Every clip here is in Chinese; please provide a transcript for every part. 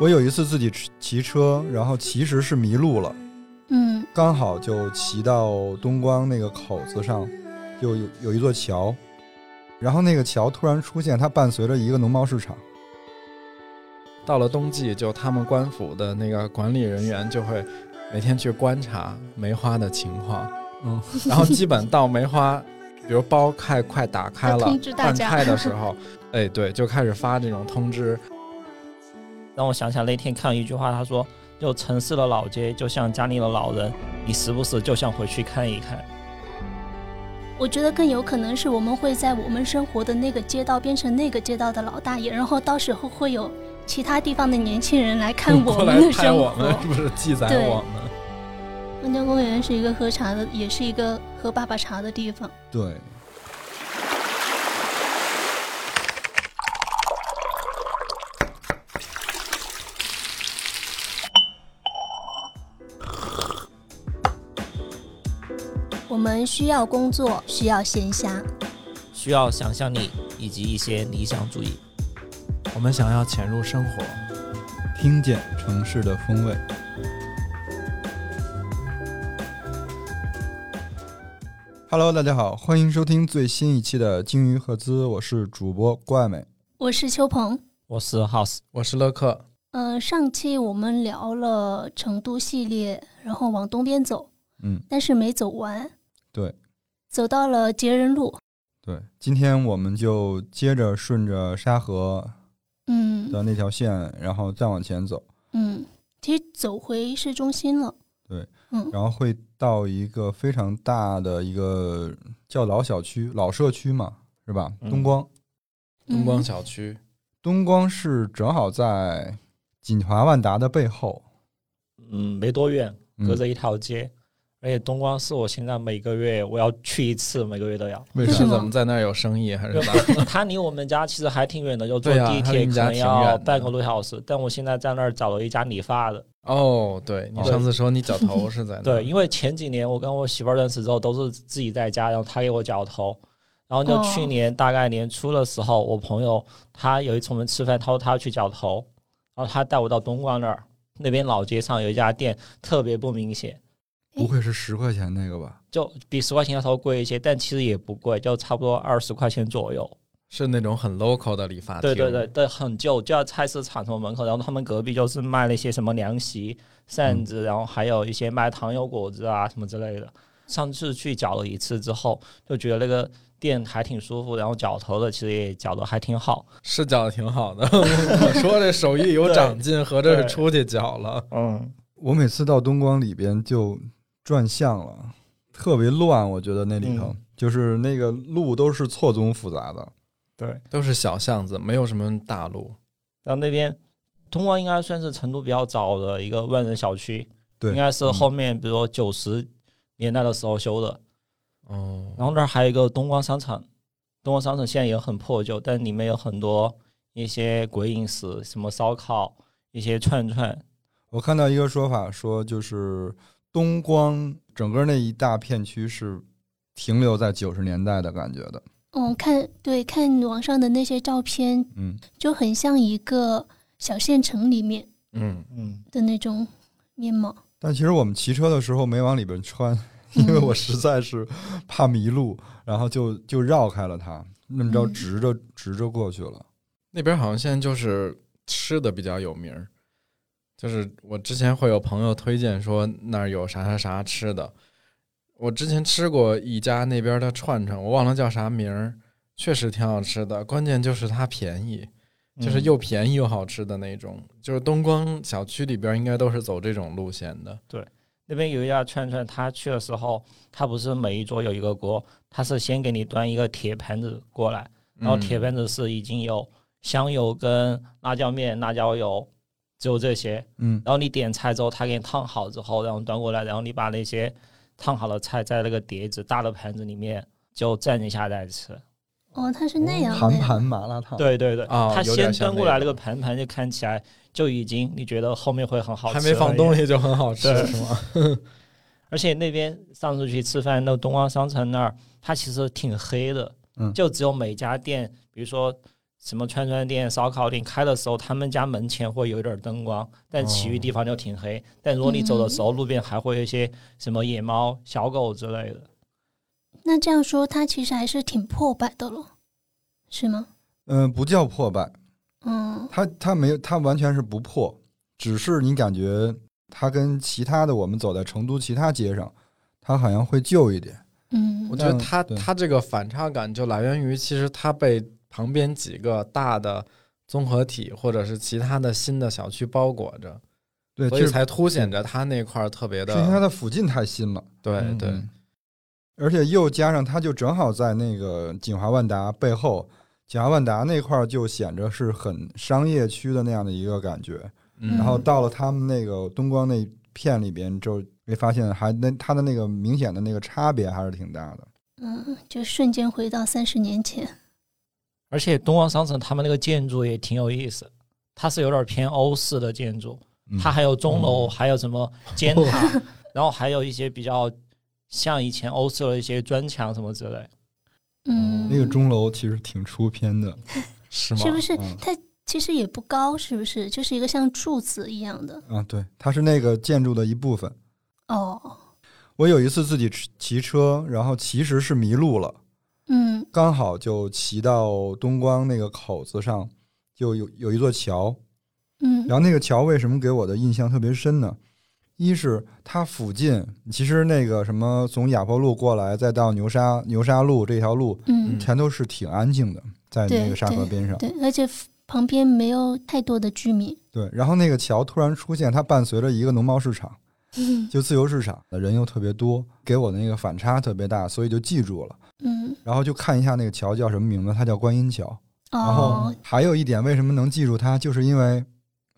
我有一次自己骑骑车，然后其实是迷路了，嗯。刚好就骑到东光那个口子上，就有有一座桥，然后那个桥突然出现，它伴随着一个农贸市场。到了冬季，就他们官府的那个管理人员就会每天去观察梅花的情况，嗯，然后基本到梅花，比如包快快打开了要通知，大半家开的时候，哎，对，就开始发这种通知。让我想起来那天看一句话，他说：“就城市的老街就像家里的老人，你时不时就想回去看一看。我觉得更有可能是我们会在我们生活的那个街道变成那个街道的老大爷，然后到时候会有其他地方的年轻人来看我们的生拍我们，活。是不是记载对我们？温江公园是一个喝茶的，也是一个喝爸爸茶的地方。对，我们需要工作，需要闲暇，需要想象力以及一些理想主义。我们想要潜入生活，听见城市的风味。Hello，大家好，欢迎收听最新一期的鲸鱼赫兹，我是主播郭爱美。我是邱鹏。我是 House，我是乐克。呃，上期我们聊了成都系列，然后往东边走，嗯，但是没走完。对，走到了杰人路。对，今天我们就接着顺着沙河嗯的那条线，然后再往前走，嗯，其实走回市中心了。对，嗯。然后会到一个非常大的一个叫老小区、老社区嘛，是吧？嗯。东光，东光嗯小区，东光是正好在锦华万达的背后，嗯，没多远，嗯。隔着一条街。而且东光是我现在每个月我要去一次，每个月都要。为什么？怎么在那儿有生意还是咋？他离我们家其实还挺远的，就坐地铁可能要半个多小时。但我现在在那儿找了一家理发的，哦，对你哦上次说你绞头是在那儿，对，因为前几年我跟我媳妇儿认识之后都是自己在家，然后她给我绞头，然后就哦去年大概年初的时候，我朋友他有一次我们吃饭，他说他要去绞头，然后他带我到东光那儿，那边老街上有一家店特别不明显，不会是十块钱那个吧？就比十块钱要稍微贵一些，但其实也不贵，就差不多二十块钱左右。是那种很 local 的理发厅。对对对对，很旧，就在菜市场什么门口，然后他们隔壁就是卖那些什么凉席、扇子，然后还有一些卖糖油果子啊什么之类的。上次去搅了一次之后，就觉得那个店还挺舒服，然后绞头的其实也绞的还挺好。是绞的挺好的。我说这手艺有长进，合着是出去绞了。嗯，我每次到东光里边就转向了，特别乱，我觉得那里头、嗯就是那个路都是错综复杂的。对。都是小巷子，没有什么大路。然后那边东光应该算是成都比较早的一个万人小区，对，应该是后面比如说九十年代的时候修的。哦，然后那儿还有一个东光商场，东光商场现在也很破旧，但里面有很多一些鬼饮食，什么烧烤、一些串串。我看到一个说法说，就是东光整个那一大片区是停留在九十年代的感觉的。嗯，看对看网上的那些照片，嗯，就很像一个小县城里面嗯，嗯，的那种面貌。但其实我们骑车的时候没往里边穿，因为我实在是怕迷路，然后就就绕开了它，那么着嗯直着直着过去了。那边好像现在就是吃的比较有名儿，就是我之前会有朋友推荐说那儿有啥啥啥吃的。我之前吃过一家那边的串串，我忘了叫啥名儿，确实挺好吃的。关键就是它便宜，就是嗯又便宜又好吃的那种。就是东光小区里边应该都是走这种路线的。对那边有一家串串，他去的时候，他不是每一桌有一个锅，他是先给你端一个铁盘子过来，然后嗯铁盘子是已经有香油跟辣椒面、辣椒油，只有这些。嗯，然后你点菜之后，他给你烫好之后，然后端过来，然后你把那些烫好的菜在那个碟子大的盘子里面就蘸一下再吃。哦，它是那样的。盘盘麻辣烫。，对对对，他先端过来那个盘盘就看起来就已经你觉得后面会很好吃，还没放东。西就很好吃，是吗？而且那边上次去吃饭，那个东方商城那儿，它其实挺黑的，嗯就只有每家店，比如说什么串串店、烧烤店开的时候，他们家门前会有一点灯光，但其余地方就挺黑。但如果你走的时候，路边还会有一些什么野猫、小狗之类的。那这样说，它其实还是挺破败的了，是吗？嗯、不叫破败，嗯它它没有，它完全是不破，只是你感觉它跟其他的我们走在成都其他街上，它好像会旧一点。嗯我觉得它它这个反差感就来源于，其实它被旁边几个大的综合体或者是其他的新的小区包裹着，对，所以才凸显着它那块儿特别的因为它的的附近太新了。对对嗯，而且又加上它就正好在那个锦华万达背后，锦华万达那块儿就显着是很商业区的那样的一个感觉。嗯然后到了他们那个东光那片里边，就会发现还那它的那个明显的那个差别还是挺大的。嗯，就瞬间回到三十年前。而且东方商城他们那个建筑也挺有意思，它是有点偏欧式的建筑，嗯它还有钟楼，哦还有什么尖塔，然后还有一些比较像以前欧式的一些砖墙什么之类。嗯，那个钟楼其实挺出片的，是吗？是不是嗯？它其实也不高，是不是？就是一个像柱子一样的。啊，对，它是那个建筑的一部分。哦，我有一次自己骑骑车，然后其实是迷路了，嗯刚好就骑到东光那个口子上，就有有一座桥，嗯然后那个桥为什么给我的印象特别深呢？一是它附近，其实那个什么从亚坡路过来，再到牛沙牛沙路这条路，嗯，全都是挺安静的，在那个沙河边上。对，而且旁边没有太多的居民。对，然后那个桥突然出现，它伴随着一个农贸市场，嗯就自由市场的人又特别多，给我的那个反差特别大，所以就记住了。嗯。然后就看一下那个桥叫什么名字，它叫观音桥。然后哦还有一点，为什么能记住它，就是因为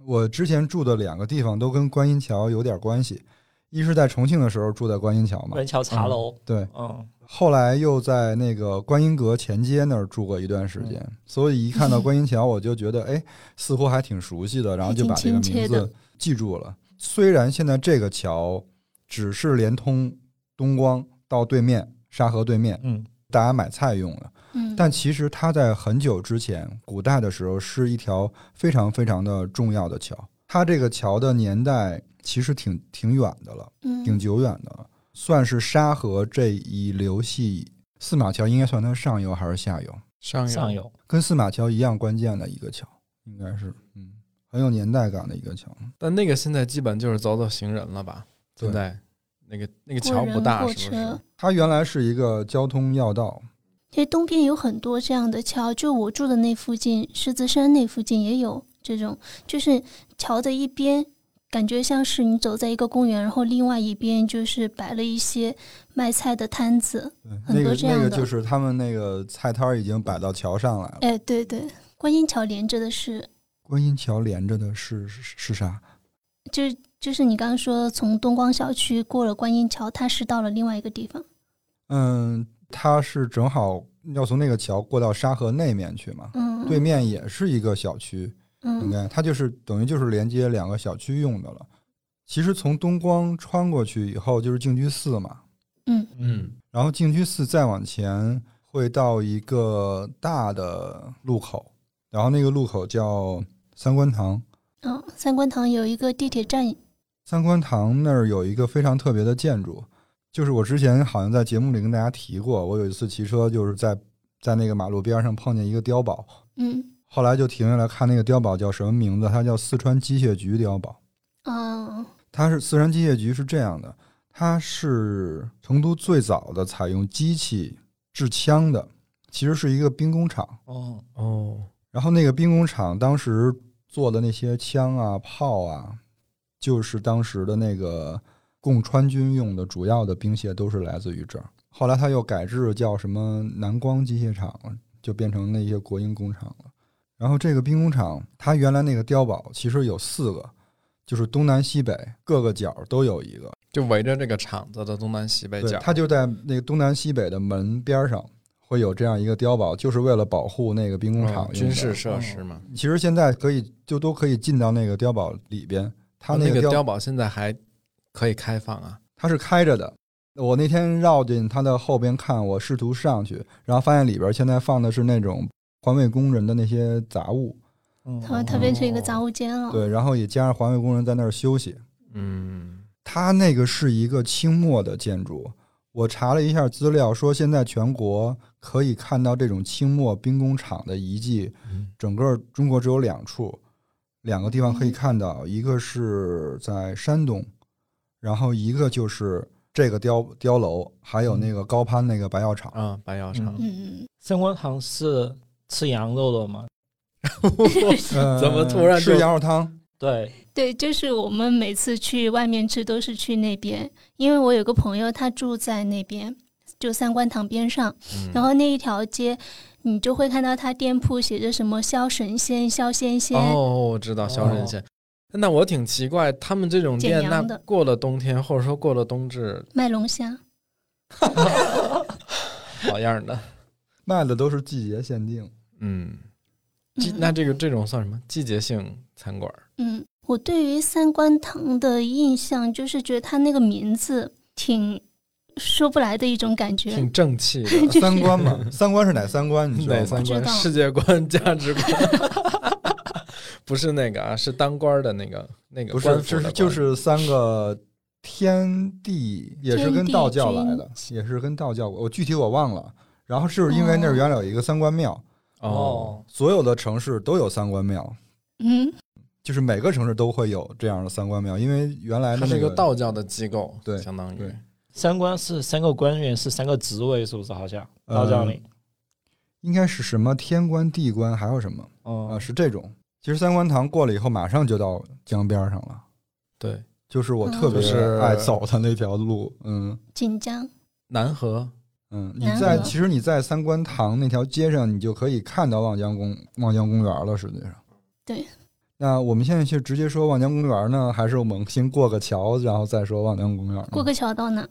我之前住的两个地方都跟观音桥有点关系。一是在重庆的时候住在观音桥嘛。观音，桥茶楼，对，嗯，后来又在那个观音阁前街那儿住过一段时间，所以一看到观音桥，我就觉得哎，似乎还挺熟悉的，然后就把这个名字记住了。虽然现在这个桥只是连通东光到对面沙河对面，嗯，大家买菜用的，嗯，但其实它在很久之前，古代的时候是一条非常非常的重要的桥。它这个桥的年代其实挺挺远的了，嗯挺久远的了，算是沙河这一流系。四马桥应该算它上游还是下游？上游上游。跟四马桥一样关键的一个桥，应该是嗯很有年代感的一个桥。但那个现在基本就是走走行人了吧？对现在那个那个桥不大，是不是？它原来是一个交通要道，其实东边有很多这样的桥，就我住的那附近，狮子山那附近也有这种，就是桥的一边，感觉像是你走在一个公园，然后另外一边就是摆了一些卖菜的摊子。很那个多这样的那个就是他们那个菜摊儿已经摆到桥上来了。哎，对对，观音桥连着的是，观音桥连着的是是是啥？就就是你刚刚说从东光小区过了观音桥，它是到了另外一个地方。嗯，它是正好要从那个桥过到沙河那面去嘛，嗯，对面也是一个小区，嗯应嗯该它就是等于就是连接两个小区用的了。其实从东光穿过去以后就是静居寺嘛，嗯嗯然后静居寺再往前会到一个大的路口，然后那个路口叫三官堂。嗯，三官堂有一个地铁站，三官堂那儿有一个非常特别的建筑，就是我之前好像在节目里跟大家提过，我有一次骑车就是在在那个马路边上碰见一个碉堡，嗯后来就停下来看那个碉堡叫什么名字，它叫四川机械局碉堡。哦它是四川机械局是这样的，它是成都最早的采用机器制枪的，其实是一个兵工厂。哦，哦，然后那个兵工厂当时做的那些枪啊、炮啊，就是当时的那个供川军用的主要的兵械都是来自于这儿。后来他又改制叫什么南光机械厂，就变成那些国营工厂了。然后这个兵工厂，它原来那个碉堡其实有四个，就是东南西北各个角都有一个。就围着这个厂子的东南西北，角，它就在那个东南西北的门边上会有这样一个碉堡，就是为了保护那个兵工厂、嗯军事设施嘛。其实现在可以就都可以进到那个碉堡里边，它那个碉碉堡现在还可以开放啊。它是开着的。我那天绕进它的后边看，我试图上去，然后发现里边现在放的是那种环卫工人的那些杂物，嗯它它变成一个杂物间了。对，然后也加上环卫工人在那儿休息。嗯，它那个是一个清末的建筑，我查了一下资料，说现在全国可以看到这种清末兵工厂的遗迹，嗯整个中国只有两处，两个地方可以看到，一个是在山东，然后一个就是这个碉碉楼，还有那个高攀那个白药厂。啊，白药厂，嗯嗯，三官堂是吃羊肉的吗？呃怎么突然就吃羊肉汤？对，对，就是我们每次去外面吃都是去那边，因为我有个朋友他住在那边，就三官堂边上，嗯然后那一条街。你就会看到他店铺写着什么肖神仙、肖仙仙，哦，我知道肖神仙。那我挺奇怪，他们这种店，那过了冬天或者说过了冬至，卖龙虾。好样的。卖的都是季节限定。嗯，那这个这种算什么？季节性餐馆？嗯，我对于三观堂的印象就是觉得它那个名字挺说不来的一种感觉。挺正气的。就是三观嘛，三观是哪三观？你知道吗？哪三观？世界观、价值观，不是那个啊，是当官的那个那个不是，就是就是三个天地，也是跟道教来的，也是跟道教。我具体我忘了。然后是因为那儿原来有一个三官庙，哦，所有的城市都有三官庙，嗯，就是每个城市都会有这样的三官庙，因为原来的那它是一个道教的机构，对相当于对三官是三个官员，是三个职位，是不是？好像呃道教里，应该是什么天官、地官，还有什么啊？嗯，是这种。其实三官堂过了以后，马上就到江边上了，对就是我特别是爱走的那条路。嗯锦江。南河。嗯，你在其实你在三官堂那条街上，你就可以看到望江公望江公园了。实际上，对。那我们现在就直接说望江公园呢，还是我们先过个桥，然后再说望江公园？过个桥到哪？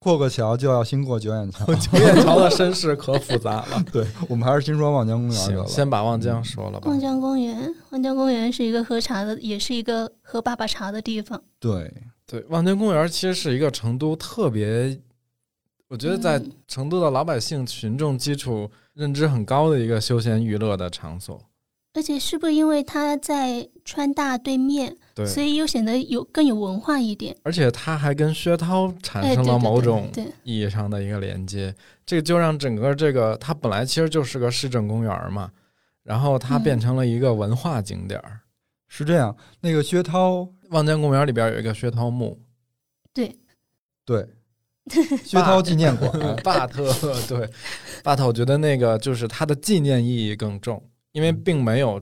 过个桥就要先过九眼桥。九眼桥的身世可复杂了。对，我们还是先说望江公园得，了。先把望江说了吧望。江公园。望江公园是一个喝茶的，也是一个喝爸爸茶的地方。对，对，望江公园其实是一个成都特别，我觉得在嗯成都的老百姓群众基础认知很高的一个休闲娱乐的场所。而且是不是因为它在川大对面，对，所以又显得有更有文化一点？而且它还跟薛涛产哎，生了某种，意义上的一个连接，这个就让整个这个它本来其实就是个市政公园嘛，然后它嗯变成了一个文化景点儿。是这样。那个薛涛，望江公园里边有一个薛涛墓，对，对，薛涛纪念馆。巴特对巴特，我觉得那个就是它的纪念意义更重，因为并没有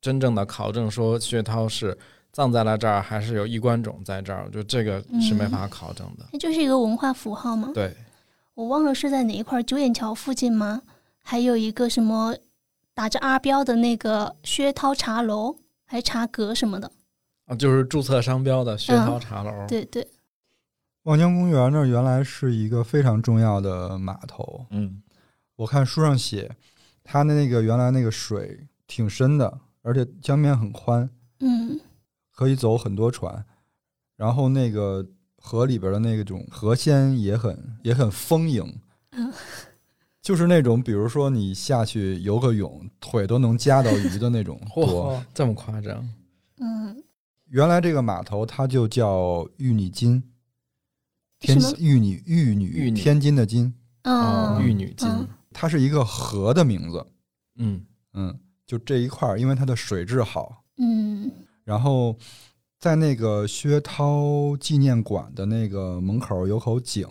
真正的考证说薛涛是葬在了这儿，还是有衣冠冢在这儿，就这个是没法考证的。它就是一个文化符号吗。对，我忘了是在哪一块儿，九眼桥附近吗？还有一个什么打着阿标的那个薛涛茶楼，还茶阁什么的。啊，就是注册商标的薛涛茶楼。对对，望江公园那儿原来是一个非常重要的码头，嗯，我看书上写，它的那个原来那个水挺深的，而且江面很宽，嗯可以走很多船。然后那个河里边的那种河鲜也很也很丰盈，嗯就是那种比如说你下去游个泳，腿都能夹到鱼的那种 多。嚯，这么夸张？嗯，原来这个码头它就叫玉女金，天玉女玉女玉女天津的津，哦，嗯，玉女金。嗯它是一个河的名字。嗯，嗯，就这一块儿，因为它的水质好，嗯。然后在那个薛涛纪念馆的那个门口有口井，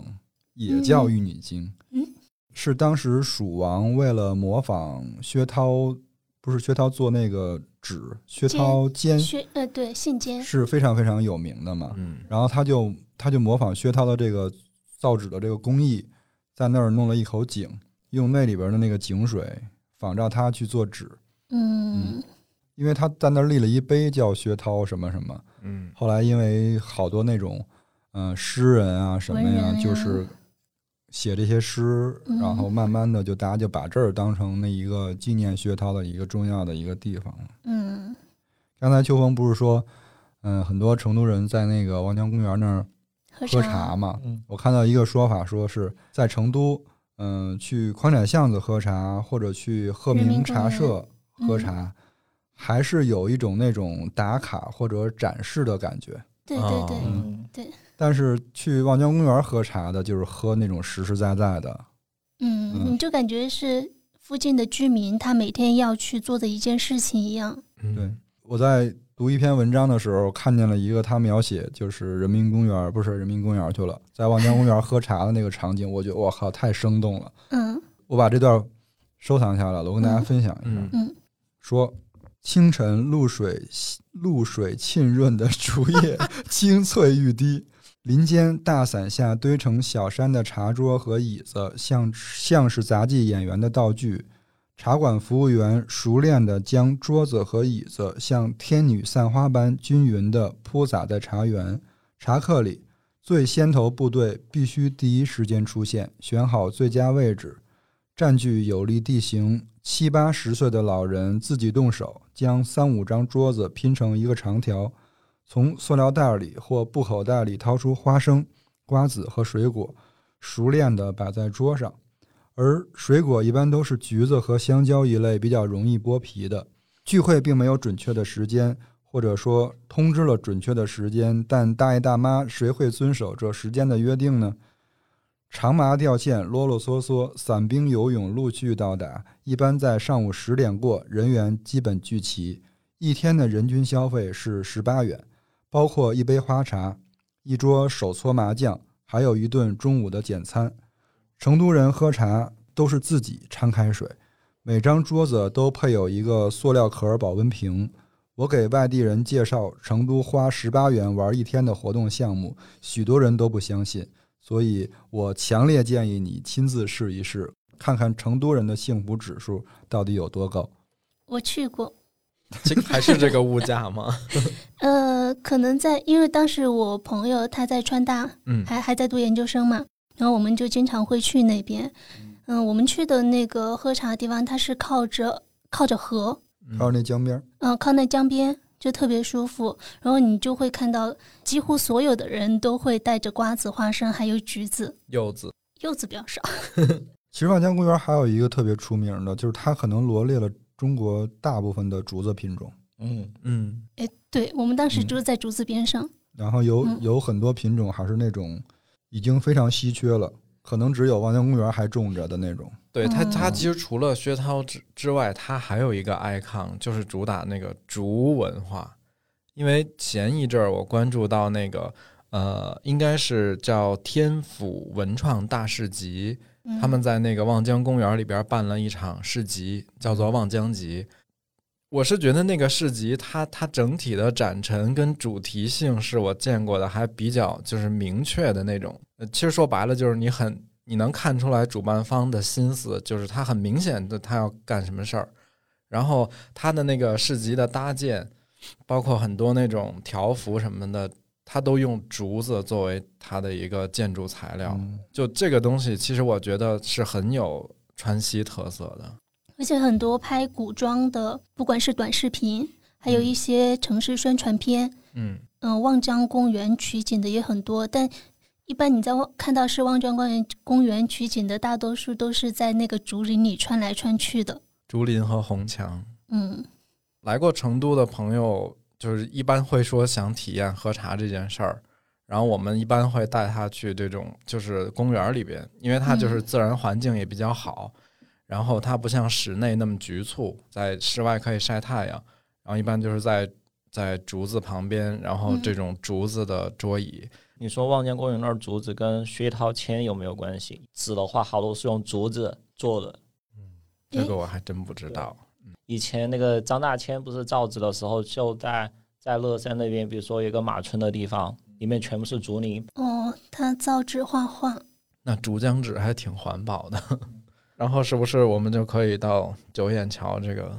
也叫玉女井。嗯。是当时蜀王为了模仿薛涛，不是薛涛做那个纸，薛涛笺薛呃对信笺，是非常非常有名的嘛。嗯，然后他就他就模仿薛涛的这个造纸的这个工艺，在那儿弄了一口井，用那里边的那个井水仿照他去做纸。嗯因为他在那儿立了一碑叫薛涛什么什么，嗯，后来因为好多那种嗯、呃诗人啊什么呀，就是写这些诗，嗯然后慢慢的就大家就把这儿当成那一个纪念薛涛的一个重要的一个地方了。嗯刚才秋风不是说，嗯、很多成都人在那个望江公园那儿喝喝茶嘛。嗯我看到一个说法，说是在成都，嗯、去宽窄巷子喝茶，或者去鹤鸣茶社喝嗯茶，还是有一种那种打卡或者展示的感觉。对哦对对，嗯但是去望江公园喝茶的，就是喝那种实实在在的。嗯，嗯你就感觉是附近的居民他每天要去做的一件事情一样。嗯对，我在读一篇文章的时候，看见了一个他描写就是人民公园，不是人民公园去了，在望江公园喝茶的那个场景，我觉得我靠，太生动了。嗯我把这段收藏下来了，我跟大家嗯分享一下。嗯嗯说清晨露水露水沁润的竹叶清脆欲滴，林间大伞下堆成小山的茶桌和椅子，像像是杂技演员的道具。茶馆服务员熟练地将桌子和椅子像天女散花般均匀地铺洒在茶园。茶客里，最先头部队必须第一时间出现，选好最佳位置，占据有利地形。七八十岁的老人自己动手，将三五张桌子拼成一个长条，从塑料袋里或布口袋里掏出花生、瓜子和水果，熟练地摆在桌上。而水果一般都是橘子和香蕉一类比较容易剥皮的。聚会并没有准确的时间，或者说通知了准确的时间，但大爷大妈谁会遵守这时间的约定呢？长麻吊线啰啰嗦嗦，伞兵游泳陆续到达，一般在上午十点过，人员基本聚齐。一天的人均消费是十八元，包括一杯花茶、一桌手搓麻将，还有一顿中午的简餐。成都人喝茶都是自己掺开水，每张桌子都配有一个塑料壳保温瓶。我给外地人介绍成都花十八元玩一天的活动项目，许多人都不相信。所以我强烈建议你亲自试一试，看看成都人的幸福指数到底有多高。我去过，这还是这个物价吗？呃，可能在因为当时我朋友他在川大，嗯还还在读研究生嘛，然后我们就经常会去那边。嗯、我们去的那个喝茶的地方，它是靠着靠着河，靠那江边，嗯、靠那江边，就特别舒服。然后你就会看到，几乎所有的人都会带着瓜子、花生，还有橘子，柚子，柚子比较少。其实望江公园还有一个特别出名的，就是它可能罗列了中国大部分的竹子品种，嗯，嗯，哎，对我们当时嗯。就在竹子边上。然后有嗯。有很多品种还是那种已经非常稀缺了，可能只有望江公园还种着的那种。对它，它嗯其实除了薛涛之之外，它还有一个 icon，就是主打那个竹文化。因为前一阵儿我关注到那个呃，应该是叫天府文创大市集，嗯他们在那个望江公园里边办了一场市集，叫做望江集。我是觉得那个市集它，它整体的展陈跟主题性是我见过的还比较就是明确的那种。呃其实说白了就是你很你能看出来主办方的心思，就是他很明显的他要干什么事儿。然后他的那个市集的搭建，包括很多那种条幅什么的，他都用竹子作为它的一个建筑材料。嗯，就这个东西，其实我觉得是很有川西特色的。而且很多拍古装的，不管是短视频，还有一些城市宣传片，嗯，嗯、望江公园取景的也很多。但一般你在望看到是望江公园公园取景的，大多数都是在那个竹林里穿来穿去的。竹林和红墙。嗯来过成都的朋友，就是一般会说想体验喝茶这件事儿，然后我们一般会带他去这种就是公园里边，因为它就是自然环境也比较好，然后它不像室内那么局促，在室外可以晒太阳，然后一般就是在在竹子旁边，然后这种竹子的桌椅，你说望江公园那儿竹子跟薛涛签有没有关系？纸的话，好多是用竹子做的。嗯这个我还真不知道。以前那个张大千不是造纸的时候，就在在乐山那边，比如说有一个马村的地方，里面全部是竹林，哦，他造纸画画，那竹浆纸还挺环保的。然后是不是我们就可以到九眼桥这个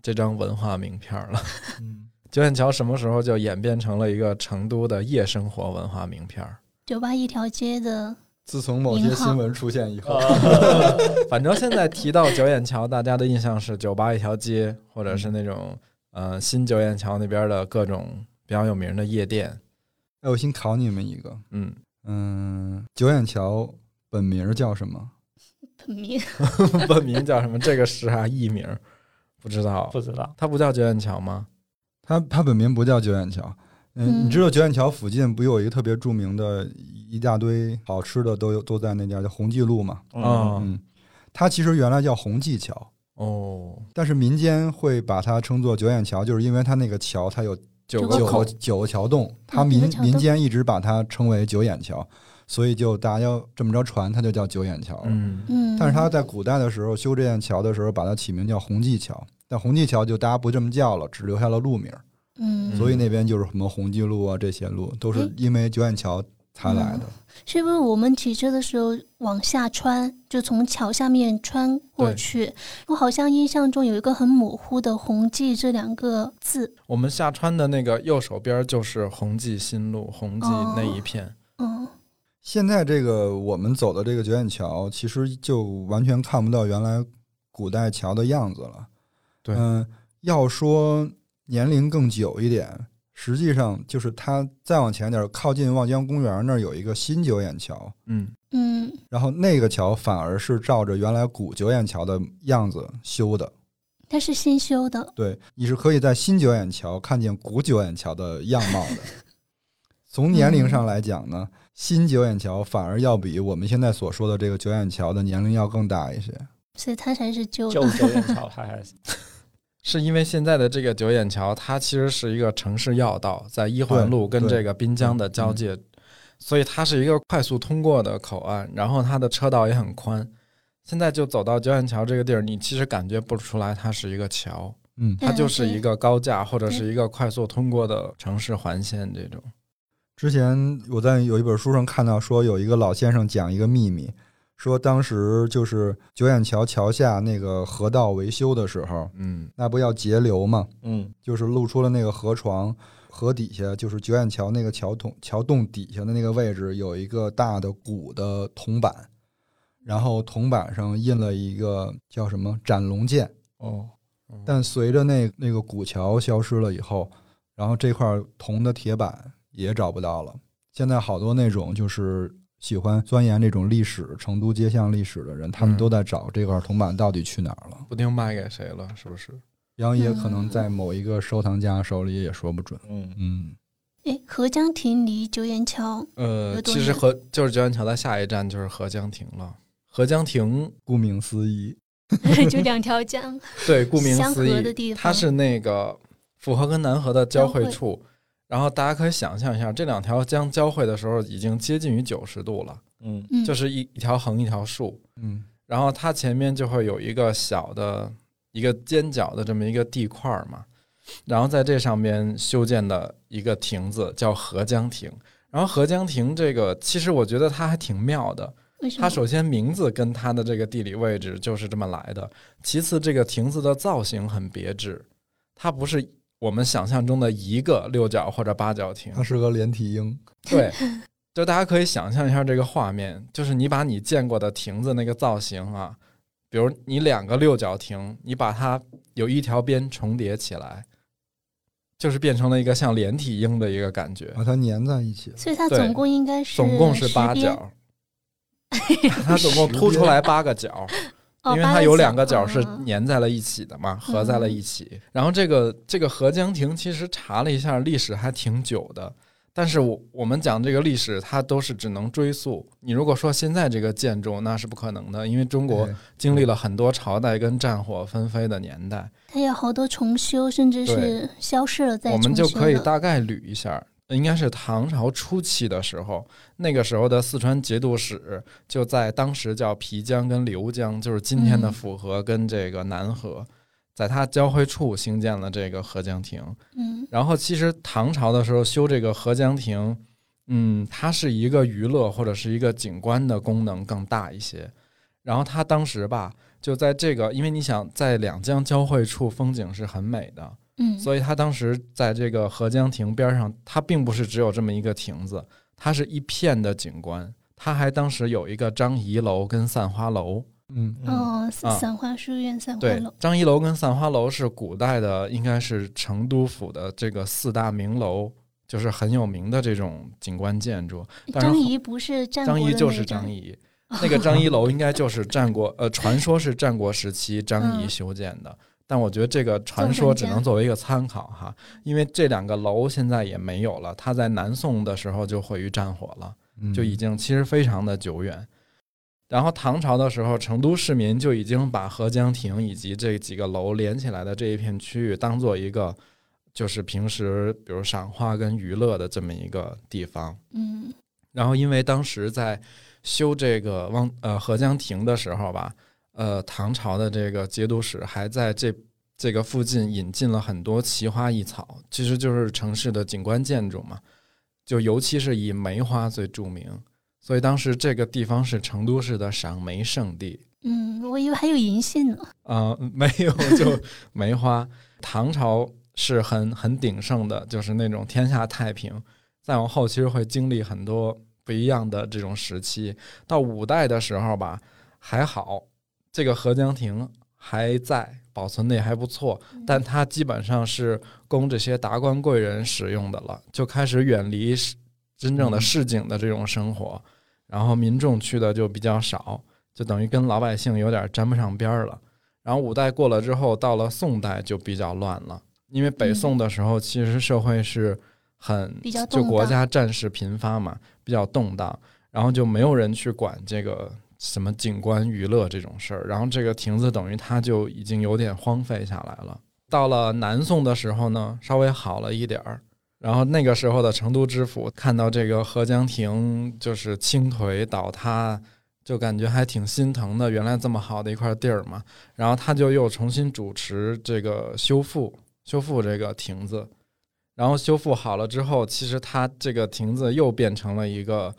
这张文化名片了？九眼桥什么时候就演变成了一个成都的夜生活文化名片儿？酒吧一条街的，自从某些新闻出现以后，反正现在提到九眼桥，大家的印象是酒吧一条街，或者是那种呃新九眼桥那边的各种比较有名的夜店。哎，我先考你们一个，嗯，嗯，九眼桥本名叫什么？本名 本名叫什么？这个是啥艺名？不知道不，知道。它不叫九眼桥吗？它它本名不叫九眼桥。嗯，嗯你知道九眼桥附近不有一个特别著名的，一大堆好吃的都有都在那家叫红记路嘛？嗯，啊嗯，它其实原来叫红记桥，哦，但是民间会把它称作九眼桥，就是因为它那个桥它有九九个九个九个桥洞，它民民间一直把它称为九眼桥，所以就大家要这么着传，它就叫九眼桥了。嗯嗯，但是它在古代的时候修这件桥的时候，把它起名叫红记桥，但红记桥就大家不这么叫了，只留下了路名，嗯，所以那边就是什么红记路啊这些路，都是因为九眼桥才来的。是不是我们骑车的时候往下穿，就从桥下面穿过去？我好像印象中有一个很模糊的“红记”这两个字。我们下穿的那个右手边就是红记新路，红记哦那一片。嗯，现在这个我们走的这个九眼桥，其实就完全看不到原来古代桥的样子了。对嗯，要说年龄更久一点，实际上就是它再往前点，靠近望江公园那儿有一个新九眼桥，嗯，嗯，然后那个桥反而是照着原来古九眼桥的样子修的。它是新修的。对，你是可以在新九眼桥看见古九眼桥的样貌的。从年龄上来讲呢，新九眼桥反而要比我们现在所说的这个九眼桥的年龄要更大一些。所以它才是旧。九眼桥，它还是是因为现在的这个九眼桥，它其实是一个城市要道，在一环路跟这个滨江的交界，所以它是一个快速通过的口岸，然后它的车道也很宽。现在就走到九眼桥这个地儿，你其实感觉不出来它是一个桥，嗯，它就是一个高架或者是一个快速通过的城市环线这种。之前我在有一本书上看到说，有一个老先生讲一个秘密，说当时就是九眼桥桥下那个河道维修的时候，嗯。那不要截流嘛，嗯。就是露出了那个河床，河底下就是九眼桥那个桥洞桥洞底下的那个位置有一个大的鼓的铜板，然后铜板上印了一个叫什么斩龙剑，哦，但随着那那个古桥消失了以后，然后这块铜的铁板也找不到了。现在好多那种就是喜欢钻研这种历史、成都街巷历史的人，他们嗯都在找这块铜板到底去哪儿了。不定卖给谁了，是不是？然后也可能在某一个收藏家手里也说不准。嗯嗯，哎，合江亭离九眼桥，呃，其实合就是九眼桥的下一站就是合江亭了。合江亭顾名思义，就两条江。对，顾名思义，它是那个府河跟南河的交汇交汇处。然后大家可以想象一下，这两条江交汇的时候已经接近于九十度了，嗯。嗯，就是一一条横一条竖，嗯。然后它前面就会有一个小的一个尖角的这么一个地块儿嘛，然后在这上面修建的一个亭子叫合江亭。然后合江亭这个，其实我觉得它还挺妙的，为什么？它首先名字跟它的这个地理位置就是这么来的，其次这个亭子的造型很别致，它不是我们想象中的一个六角或者八角亭它，是个连体婴。对，就大家可以想象一下这个画面，就是你把你见过的亭子那个造型啊，比如你两个六角亭，你把它有一条边重叠起来，就是变成了一个像连体婴的一个感觉。把它粘在一起。所以它总共应该是总共是，八角，它总共凸出来八个角，哦，因为它有两个角是嗯粘在了一起的嘛，合在了一起。然后这个这个合江亭其实查了一下，历史还挺久的。但是我我们讲这个历史，它都是只能追溯。你如果说现在这个建筑，那是不可能的，因为中国哎经历了很多朝代跟战火纷飞的年代。它有好多重修，甚至是消失了再我们就可以大概捋一下，应该是唐朝初期的时候，那个时候的四川节度使就在当时叫皮江跟流江，就是今天的嗯府河跟这个南河，在它交汇处兴建了这个合江亭。嗯然后其实唐朝的时候修这个合江亭，嗯，它是一个娱乐或者是一个景观的功能更大一些。然后它当时吧，就在这个，因为你想在两江交汇处风景是很美的，嗯，所以他当时在这个合江亭边上，它并不是只有这么一个亭子，它是一片的景观。它还当时有一个张仪楼跟散花楼，嗯，嗯哦，啊散花书院、散花对楼，，张仪楼跟散花楼是古代的，应该是成都府的这个四大名楼就是很有名的这种景观建筑。张后仪不是战国的张仪就是张张仪，那个张仪楼应该就是战国呃，传说是战国时期张仪嗯修建的。但我觉得这个传说只能作为一个参考哈，因为这两个楼现在也没有了，它在南宋的时候就毁于战火了。嗯就已经其实非常的久远。然后唐朝的时候，成都市民就已经把合江亭以及这几个楼连起来的这一片区域当做一个，就是平时比如赏花跟娱乐的这么一个地方。嗯然后因为当时在修这个望呃合江亭的时候吧，呃唐朝的这个节度使还在这这个附近引进了很多奇花异草，其实就是城市的景观建筑嘛，就尤其是以梅花最著名，所以当时这个地方是成都市的赏梅圣地。嗯，我以为还有银杏呢。啊、没有，就梅花。唐朝是很很鼎盛的，就是那种天下太平。再往后，其实会经历很多不一样的这种时期。到五代的时候吧，还好，这个合江亭还在，保存的也还不错，但它基本上是供这些达官贵人使用的了，就开始远离市真正的市井的这种生活，然后民众去的就比较少，就等于跟老百姓有点沾不上边儿了。然后五代过了之后，到了宋代就比较乱了，因为北宋的时候其实社会是很比较就国家战事频发嘛，比较动荡，然后就没有人去管这个什么景观娱乐这种事儿，然后这个亭子等于它就已经有点荒废下来了。到了南宋的时候呢，稍微好了一点儿。然后那个时候的成都知府看到这个合江亭就是倾颓倒塌，就感觉还挺心疼的。原来这么好的一块地儿嘛，然后他就又重新主持这个修复修复这个亭子，然后修复好了之后，其实它这个亭子又变成了一个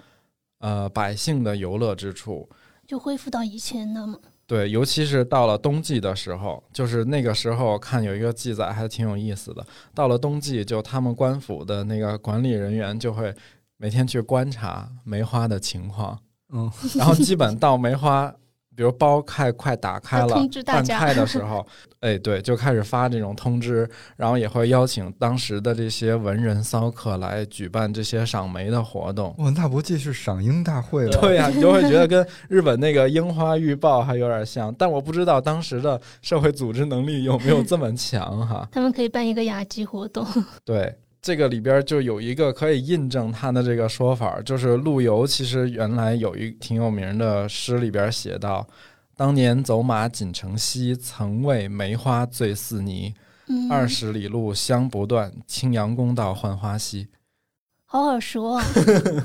呃百姓的游乐之处。就恢复到以前的吗。对，尤其是到了冬季的时候，就是那个时候看有一个记载还挺有意思的。到了冬季，就他们官府的那个管理人员就会每天去观察梅花的情况，嗯，然后基本到梅花，比如包开快打开了要通知，大家开的时 候，哎，对，就开始发这种通知，然后也会邀请当时的这些文人骚客来举办这些赏梅的活动。哇，那不就是赏樱大会了？对呀、你就会觉得跟日本那个樱花预报还有点像，但我不知道当时的社会组织能力有没有这么强哈。他们可以办一个雅集活动。对，这个里边就有一个可以印证他的这个说法，就是陆游其实原来有一挺有名的诗，里边写到：“当年走马锦城西，曾为梅花醉似泥。嗯，二十里路香不断，青阳宫到浣花溪。”好耳熟啊。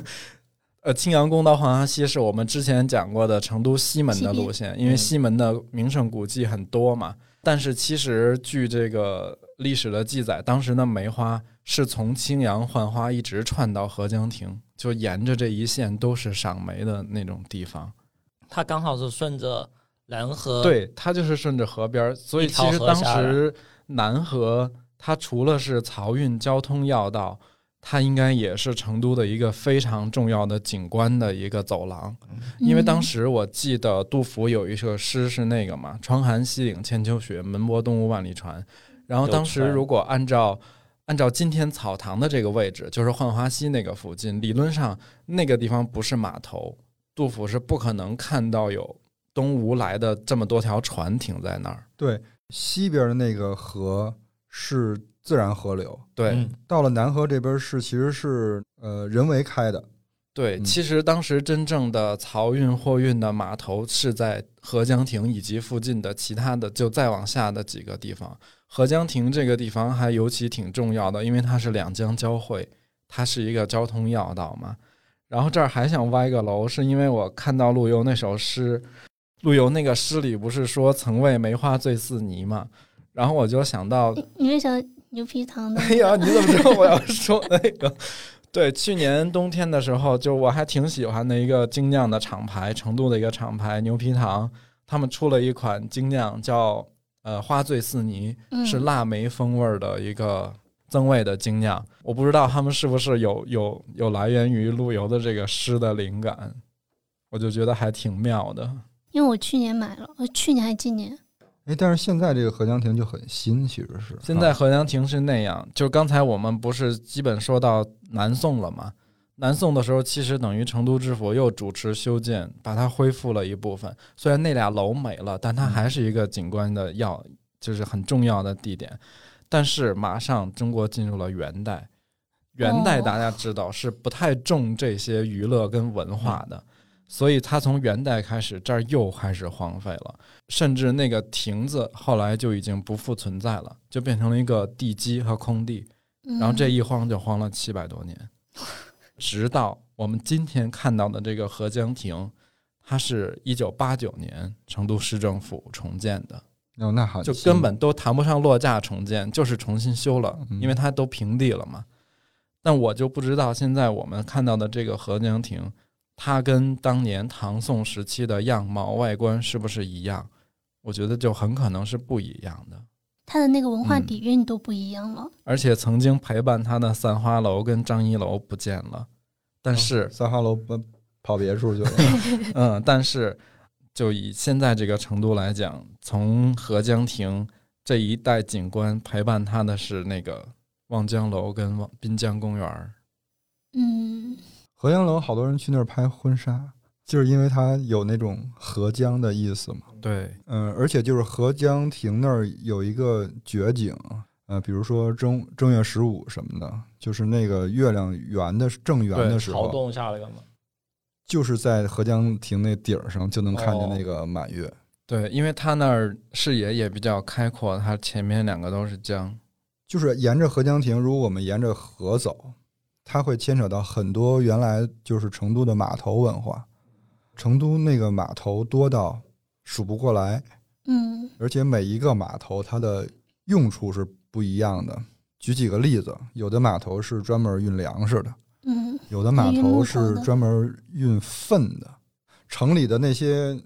呃，青阳宫到浣花溪是我们之前讲过的成都西门的路线，因为嗯西门的名胜古迹很多嘛。但是其实据这个历史的记载，当时的梅花是从青阳浣花一直串到合江亭，就沿着这一线都是赏梅的那种地方。它刚好是顺着南河，，对，它就是顺着河边儿，所以其实当时南河它除了是漕运交通要道，它应该也是成都的一个非常重要的景观的一个走廊。因为当嗯时我记得杜甫有一首诗是那个嘛，“窗含西岭千秋雪，门泊东吴万里船”。然后当时如果按照按照今天草堂的这个位置，就是浣花溪那个附近，理论上那个地方不是码头，杜甫是不可能看到有东吴来的这么多条船停在那儿。对，西边的那个河是自然河流，对，嗯，到了南河这边是其实是呃人为开的。对，嗯其实当时真正的漕运货运的码头是在合江亭以及附近的其他的，就再往下的几个地方。合江亭这个地方还尤其挺重要的，因为它是两江交汇，它是一个交通要道嘛。然后这儿还想歪个楼，是因为我看到陆游那首诗，陆游那个诗里不是说“曾为梅花醉似泥”嘛，然后我就想到你为啥牛皮糖的？哎呀，你怎么知道我要说那个？对，去年冬天的时候，就我还挺喜欢的一个精酿的厂牌，成都的一个厂牌牛皮糖，他们出了一款精酿叫呃花醉似泥，嗯是腊梅风味儿的一个增味的精酿。我不知道他们是不是有有有来源于陆游的这个诗的灵感，我就觉得还挺妙的。因为我去年买了，呃，去年还今年，哎，但是现在这个合江亭就很新，其实是啊现在合江亭是那样，就刚才我们不是基本说到南宋了吗？南宋的时候，其实等于成都知府又主持修建，把它恢复了一部分。虽然那俩楼没了，但它还是一个景观的要，就是很重要的地点。但是马上中国进入了元代，元代哦大家知道是不太重这些娱乐跟文化的，所以它从元代开始这儿又开始荒废了。甚至那个亭子后来就已经不复存在了，就变成了一个地基和空地。嗯然后这一荒就荒了七百多年，直到我们今天看到的这个合江亭，它是一九八九年成都市政府重建的，哦，那好，就根本都谈不上落架重建，就是重新修了，嗯因为它都平地了嘛。但我就不知道现在我们看到的这个合江亭，它跟当年唐宋时期的样貌外观是不是一样？我觉得就很可能是不一样的。它的那个文化嗯底蕴都不一样了。而且曾经陪伴他的三花楼跟张一楼不见了，但是，三花楼奔跑别处去了。嗯，但是就以现在这个程度来讲，从合江亭这一带景观陪伴他的是那个望江楼跟望滨江公园儿。嗯，合江楼好多人去那儿拍婚纱，就是因为它有那种合江的意思嘛。对，嗯，而且就是合江亭那儿有一个绝景，呃，比如说正正月十五什么的，就是那个月亮圆的正圆的时朝候，洞下来干嘛？就是在合江亭那顶儿上就能看见哦那个满月。对，因为它那儿视野也比较开阔，它前面两个都是江。就是沿着合江亭，如果我们沿着河走，它会牵扯到很多原来就是成都的码头文化。成都那个码头多到数不过来，嗯，而且每一个码头它的用处是不一样的。举几个例子，有的码头是专门运粮食的，嗯，有的码头头是专门运粪的。城里的那些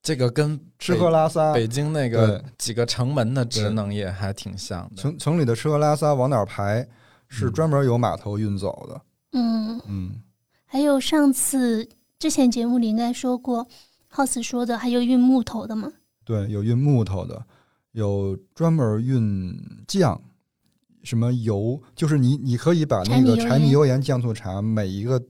这个跟吃喝拉撒，北京那个几个城门的职能也还挺像的。城城里的吃喝拉撒往哪儿排，是嗯专门有码头运走的。嗯，嗯，还有上次之前节目里应该说过，House 说的，还有运木头的吗。对，有运木头的，有专门运酱，什么油，就是你你可以把那个柴米油盐酱醋茶每一个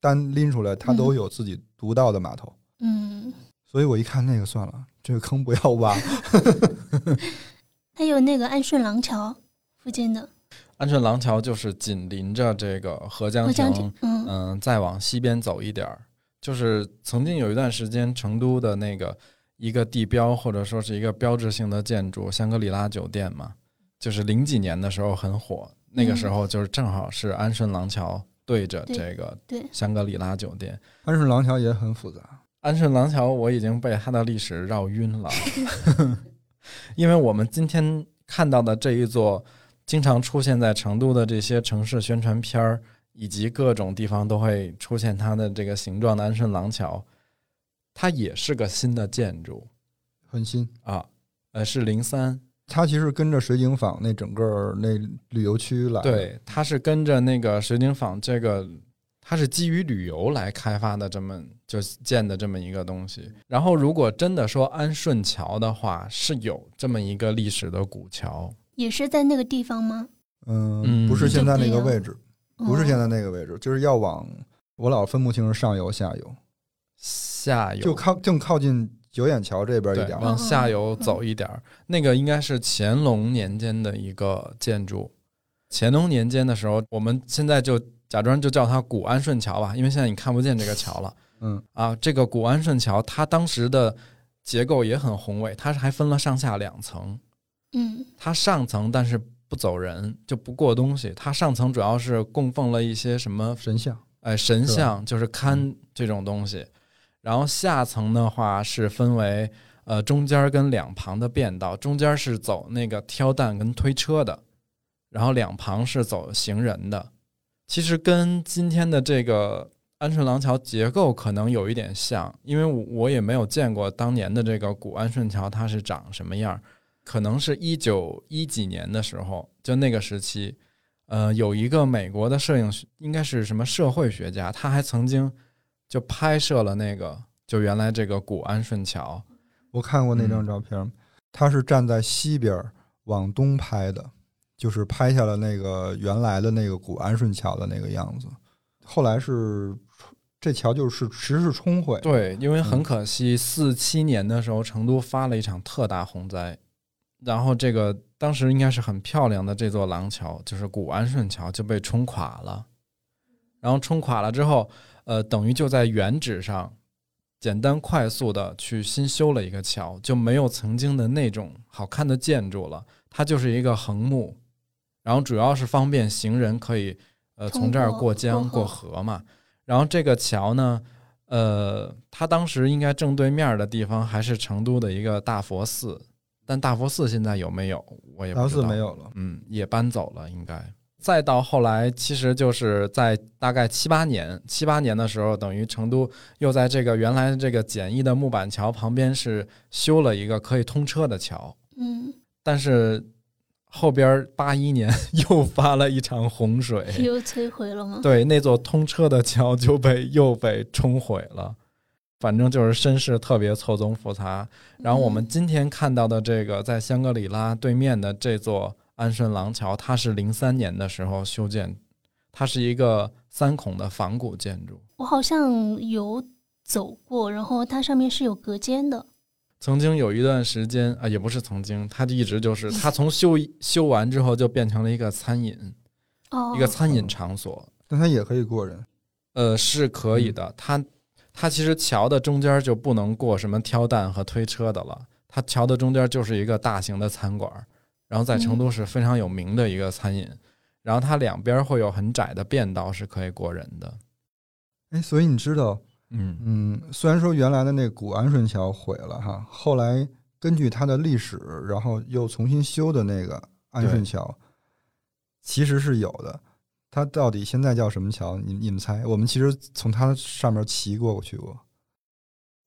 单拎出来，它都嗯有自己独到的码头。嗯，所以我一看那个算了，这个坑不要挖。还有那个安顺廊桥附近的安顺廊桥就是紧邻着这个合江合江亭亭，，嗯嗯，再往西边走一点儿，就是曾经有一段时间，成都的那个一个地标或者说是一个标志性的建筑——香格里拉酒店嘛，就是零几年的时候很火。那个时候就是正好是安顺廊桥对着这个，香格里拉酒店。安顺廊桥也很复杂，安顺廊桥我已经被它的历史绕晕了，因为我们今天看到的这一座经常出现在成都的这些城市宣传片儿，以及各种地方都会出现它的这个形状的安顺廊桥，它也是个新的建筑很新。啊，呃，是零三，它其实跟着水井坊那整个那旅游区来。对，它是跟着那个水井坊这个，它是基于旅游来开发的这么就建的这么一个东西。然后，如果真的说安顺桥的话，是有这么一个历史的古桥，也是在那个地方吗？嗯，嗯不是现在那个位置，不是哦现在那个位置，就是要往我老分不清是上游下游，下游就靠更靠近九眼桥这边一点儿。往下游走一点儿，那个应该是乾隆年间的一个建筑。乾隆年间的时候，我们现在就假装就叫它古安顺桥吧，因为现在你看不见这个桥了。嗯啊，这个古安顺桥，它当时的结构也很宏伟，它是还分了上下两层。嗯它上层但是不走人，就不过东西。它上层主要是供奉了一些什么，神像，哎，神像，就是看这种东西。然后下层的话是分为呃中间跟两旁的便道，中间是走那个挑担跟推车的，然后两旁是走行人的。其实跟今天的这个安顺廊桥结构可能有一点像，因为我我也没有见过当年的这个古安顺桥它是长什么样，可能是一九一几年的时候，就那个时期，呃，有一个美国的摄影学，应该是什么社会学家，他还曾经就拍摄了那个，就原来这个古安顺桥，我看过那嗯。张照片，他是站在西边儿往东拍的，就是拍下了那个原来的那个古安顺桥的那个样子。后来是这桥就是其实是冲毁，对，因为很嗯。可惜，四七年的时候，成都发了一场特大洪灾，然后这个当时应该是很漂亮的这座廊桥，就是古安顺桥就被冲垮了。然后冲垮了之后，呃，等于就在原址上简单快速的去新修了一个桥，就没有曾经的那种好看的建筑了，它就是一个横木，然后主要是方便行人可以呃从这儿过过江过过河嘛。然后这个桥呢，呃，它当时应该正对面的地方还是成都的一个大佛寺，但大佛寺现在有没有我也不大知道。寺没有了。嗯，也搬走了，应该。再到后来，其实就是在大概七八年，七八年的时候，等于成都又在这个原来这个简易的木板桥旁边是修了一个可以通车的桥，嗯，但是后边八一年 又发了一场洪水，又摧毁了吗？对，那座通车的桥就被又被冲毁了。反正就是身世特别错综复杂。然后我们嗯今天看到的这个在香格里拉对面的这座安顺廊桥，它是零三年的时候修建，它是一个三孔的仿古建筑。我好像有走过，然后它上面是有隔间的。曾经有一段时间啊，也不是曾经，它一直就是它从修修完之后就变成了一个餐饮，哦，一个餐饮场所。但它也可以过人，呃，是可以的。它它其实桥的中间就不能过什么挑担和推车的了，它桥的中间就是一个大型的餐馆，然后在成都是非常有名的一个餐饮。然后它两边会有很窄的便道，是可以过人的。哎，所以你知道，嗯嗯，虽然说原来的那古安顺桥毁了哈，后来根据它的历史，然后又重新修的那个安顺桥，其实是有的。它到底现在叫什么桥？你你们猜？我们其实从它上面骑过去过，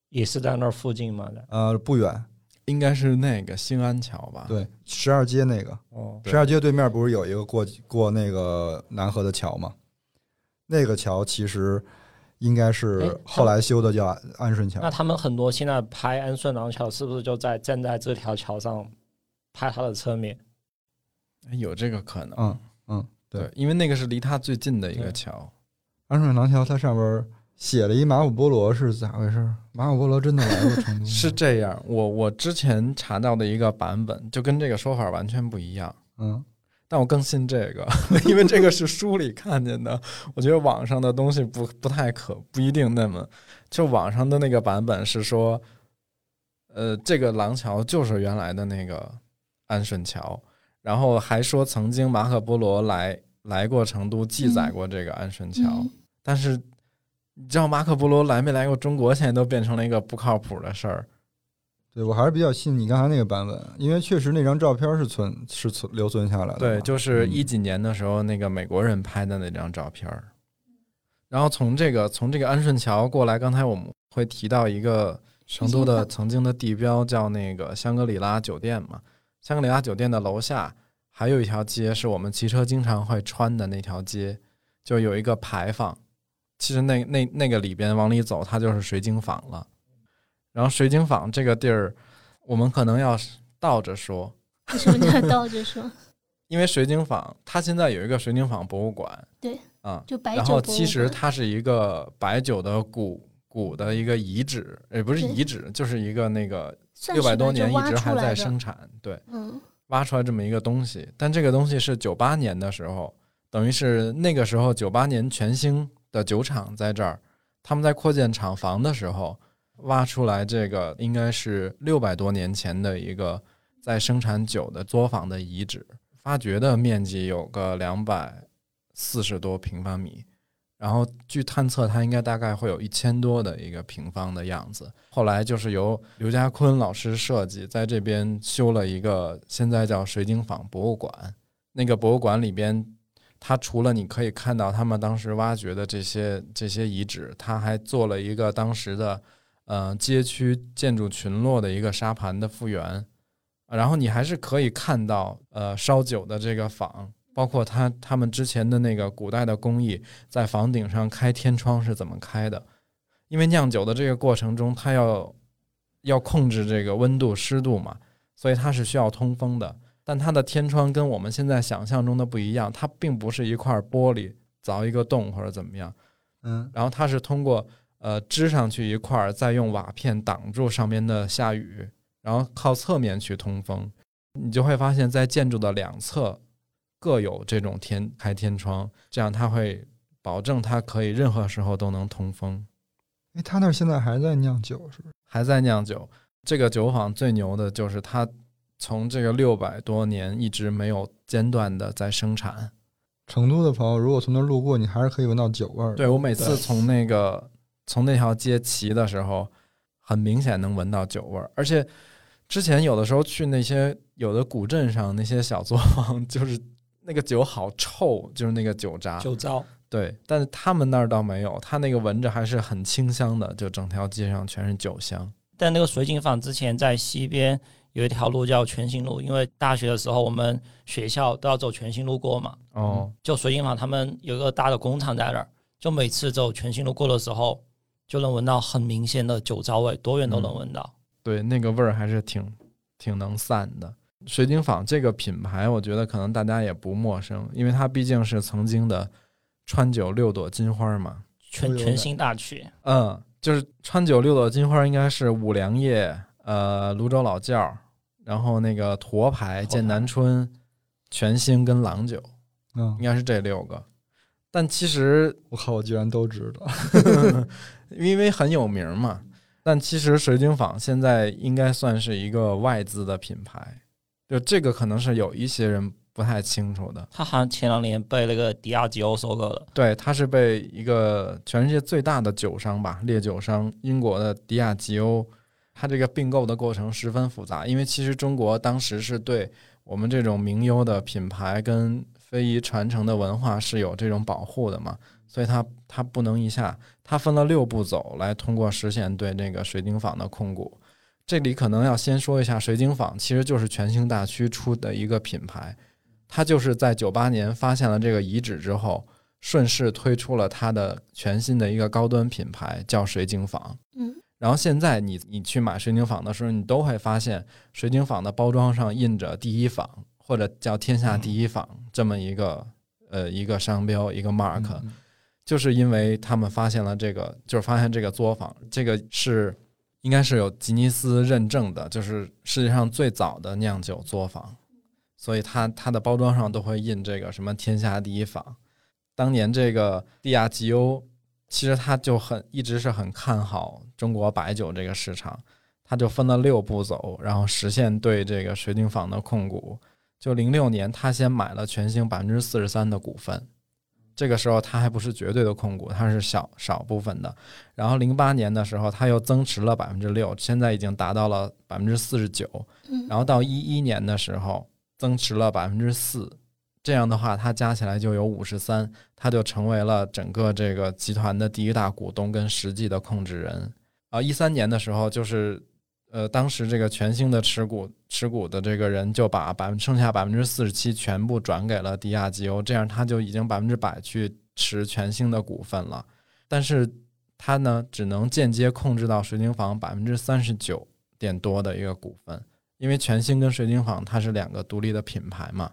也是在那儿附近吗。呃，不远，应该是那个兴安桥吧？对，十二街那个，哦，十二街对面不是有一个过过那个南河的桥吗？那个桥其实应该是哎后来修的，叫安安顺桥那。他们很多现在拍安顺廊桥，是不是就在站在这条桥上拍它的侧面？哎有这个可能。对对，因为那个是离它最近的一个桥。安顺廊桥它上边写了一马可波罗是咋回事？马可波罗真的来过成都？是这样，我我之前查到的一个版本，就跟这个说法完全不一样。嗯，但我更信这个，因为这个是书里看见的。我觉得网上的东西不不太可，不一定那么。就网上的那个版本是说，呃，这个廊桥就是原来的那个安顺桥，然后还说曾经马可波罗来来过成都，记载过这个安顺桥。嗯但是你知道马可波罗来没来过中国，现在都变成了一个不靠谱的事儿。对我还是比较信你刚才那个版本，因为确实那张照片是存是存留存下来的。对，就是嗯一几年的时候，那个美国人拍的那张照片儿。然后从这个从这个安顺桥过来，刚才我们会提到一个成都的曾经的地标，叫那个香格里拉酒店嘛。香格里拉酒店的楼下还有一条街，是我们骑车经常会穿的那条街，就有一个牌坊。其实那那那个里边往里走，它就是水井坊了。然后水井坊这个地儿，我们可能要倒着说，为什么叫倒着说？因为水井坊它现在有一个水井坊博物馆，对啊，就白酒然后其实它是一个白酒的古古的一个遗址，也不是遗址，就是一个那个算六百多年一直还在生产，对，嗯挖出来这么一个东西。但这个东西是九八年的时候，等于是那个时候九八年全兴的酒厂在这儿，他们在扩建厂房的时候挖出来这个，应该是六百多年前的一个在生产酒的作坊的遗址，发掘的面积有个两百四十多平方米。然后据探测，它应该大概会有一千多的一个平方的样子。后来就是由刘家坤老师设计，在这边修了一个现在叫水晶坊博物馆。那个博物馆里边，它除了你可以看到他们当时挖掘的这些这些遗址，它还做了一个当时的呃街区建筑群落的一个沙盘的复原。然后你还是可以看到呃烧酒的这个坊，包括他他们之前的那个古代的工艺，在房顶上开天窗是怎么开的？因为酿酒的这个过程中，它要要控制这个温度湿度嘛，所以它是需要通风的。但它的天窗跟我们现在想象中的不一样，它并不是一块玻璃凿一个洞或者怎么样，嗯然后它是通过呃支上去一块，再用瓦片挡住上面的下雨，然后靠侧面去通风。你就会发现在建筑的两侧各有这种天开天窗，这样它会保证它可以任何时候都能通风。哎，他那儿现在还在酿酒是不是？还在酿酒。这个酒坊最牛的就是它从这个六百多年一直没有间断的在生产。成都的朋友如果从那儿路过，你还是可以闻到酒味儿。对我每次从那个从那条街骑的时候，很明显能闻到酒味儿。而且之前有的时候去那些有的古镇上那些小作坊，就是那个酒好臭，就是那个酒渣。酒糟。对，但是他们那儿倒没有，他那个闻着还是很清香的，就整条街上全是酒香。但那个水井坊之前在西边有一条路叫全兴路，因为大学的时候我们学校都要走全兴路过嘛。哦，就水井坊他们有一个大的工厂在那儿，就每次走全兴路过的时候，就能闻到很明显的酒糟味，多远都能闻到。对，那个味儿还是挺挺能散的。水井坊这个品牌，我觉得可能大家也不陌生，因为它毕竟是曾经的川酒六朵金花嘛。全全新大曲，嗯，就是川酒六朵金花，应该是五粮液、呃泸州老窖，然后那个沱牌、剑南春、全兴跟郎酒，嗯应，该是这六个。但其实我靠，我居然都知道。因为很有名嘛。但其实水井坊现在应该算是一个外资的品牌，就这个可能是有一些人不太清楚的。他好像前两年被那个迪亚吉欧收购了。对，它是被一个全世界最大的酒商吧，烈酒商英国的迪亚吉欧，它这个并购的过程十分复杂，因为其实中国当时是对我们这种名优的品牌跟非遗传承的文化是有这种保护的嘛，所以它它不能一下，它分了六步走来通过实现对那个水晶坊的控股。这里可能要先说一下，水井坊其实就是全兴大区出的一个品牌，它就是在九八年发现了这个遗址之后，顺势推出了它的全新的一个高端品牌，叫水井坊。嗯，然后现在你你去买水井坊的时候，你都会发现水井坊的包装上印着“第一坊”或者叫“天下第一坊”这么一个呃一个商标一个 mark，、嗯就是因为他们发现了这个，就是发现这个作坊，这个是应该是有吉尼斯认证的，就是世界上最早的酿酒作坊，所以它它的包装上都会印这个什么“天下第一坊”。当年这个蒂亚吉欧，其实他就很一直是很看好中国白酒这个市场，他就分了六步走，然后实现对这个水井坊的控股。就零六年，他先买了全兴百分之四十三的股份，这个时候他还不是绝对的控股，他是小少部分的。然后零八年的时候，他又增持了百分之六，现在已经达到了百分之四十九。嗯然后到一一年的时候，增持了百分之四，这样的话，它加起来就有五十三，他就成为了整个这个集团的第一大股东跟实际的控制人。啊，一三年的时候，就是呃，当时这个全兴的持股持股的这个人就把百分剩下百分之四十七全部转给了迪亚吉欧，这样他就已经百分之百去持全兴的股份了。但是他呢，只能间接控制到水晶坊百分之三十九点多的一个股份，因为全兴跟水晶坊它是两个独立的品牌嘛。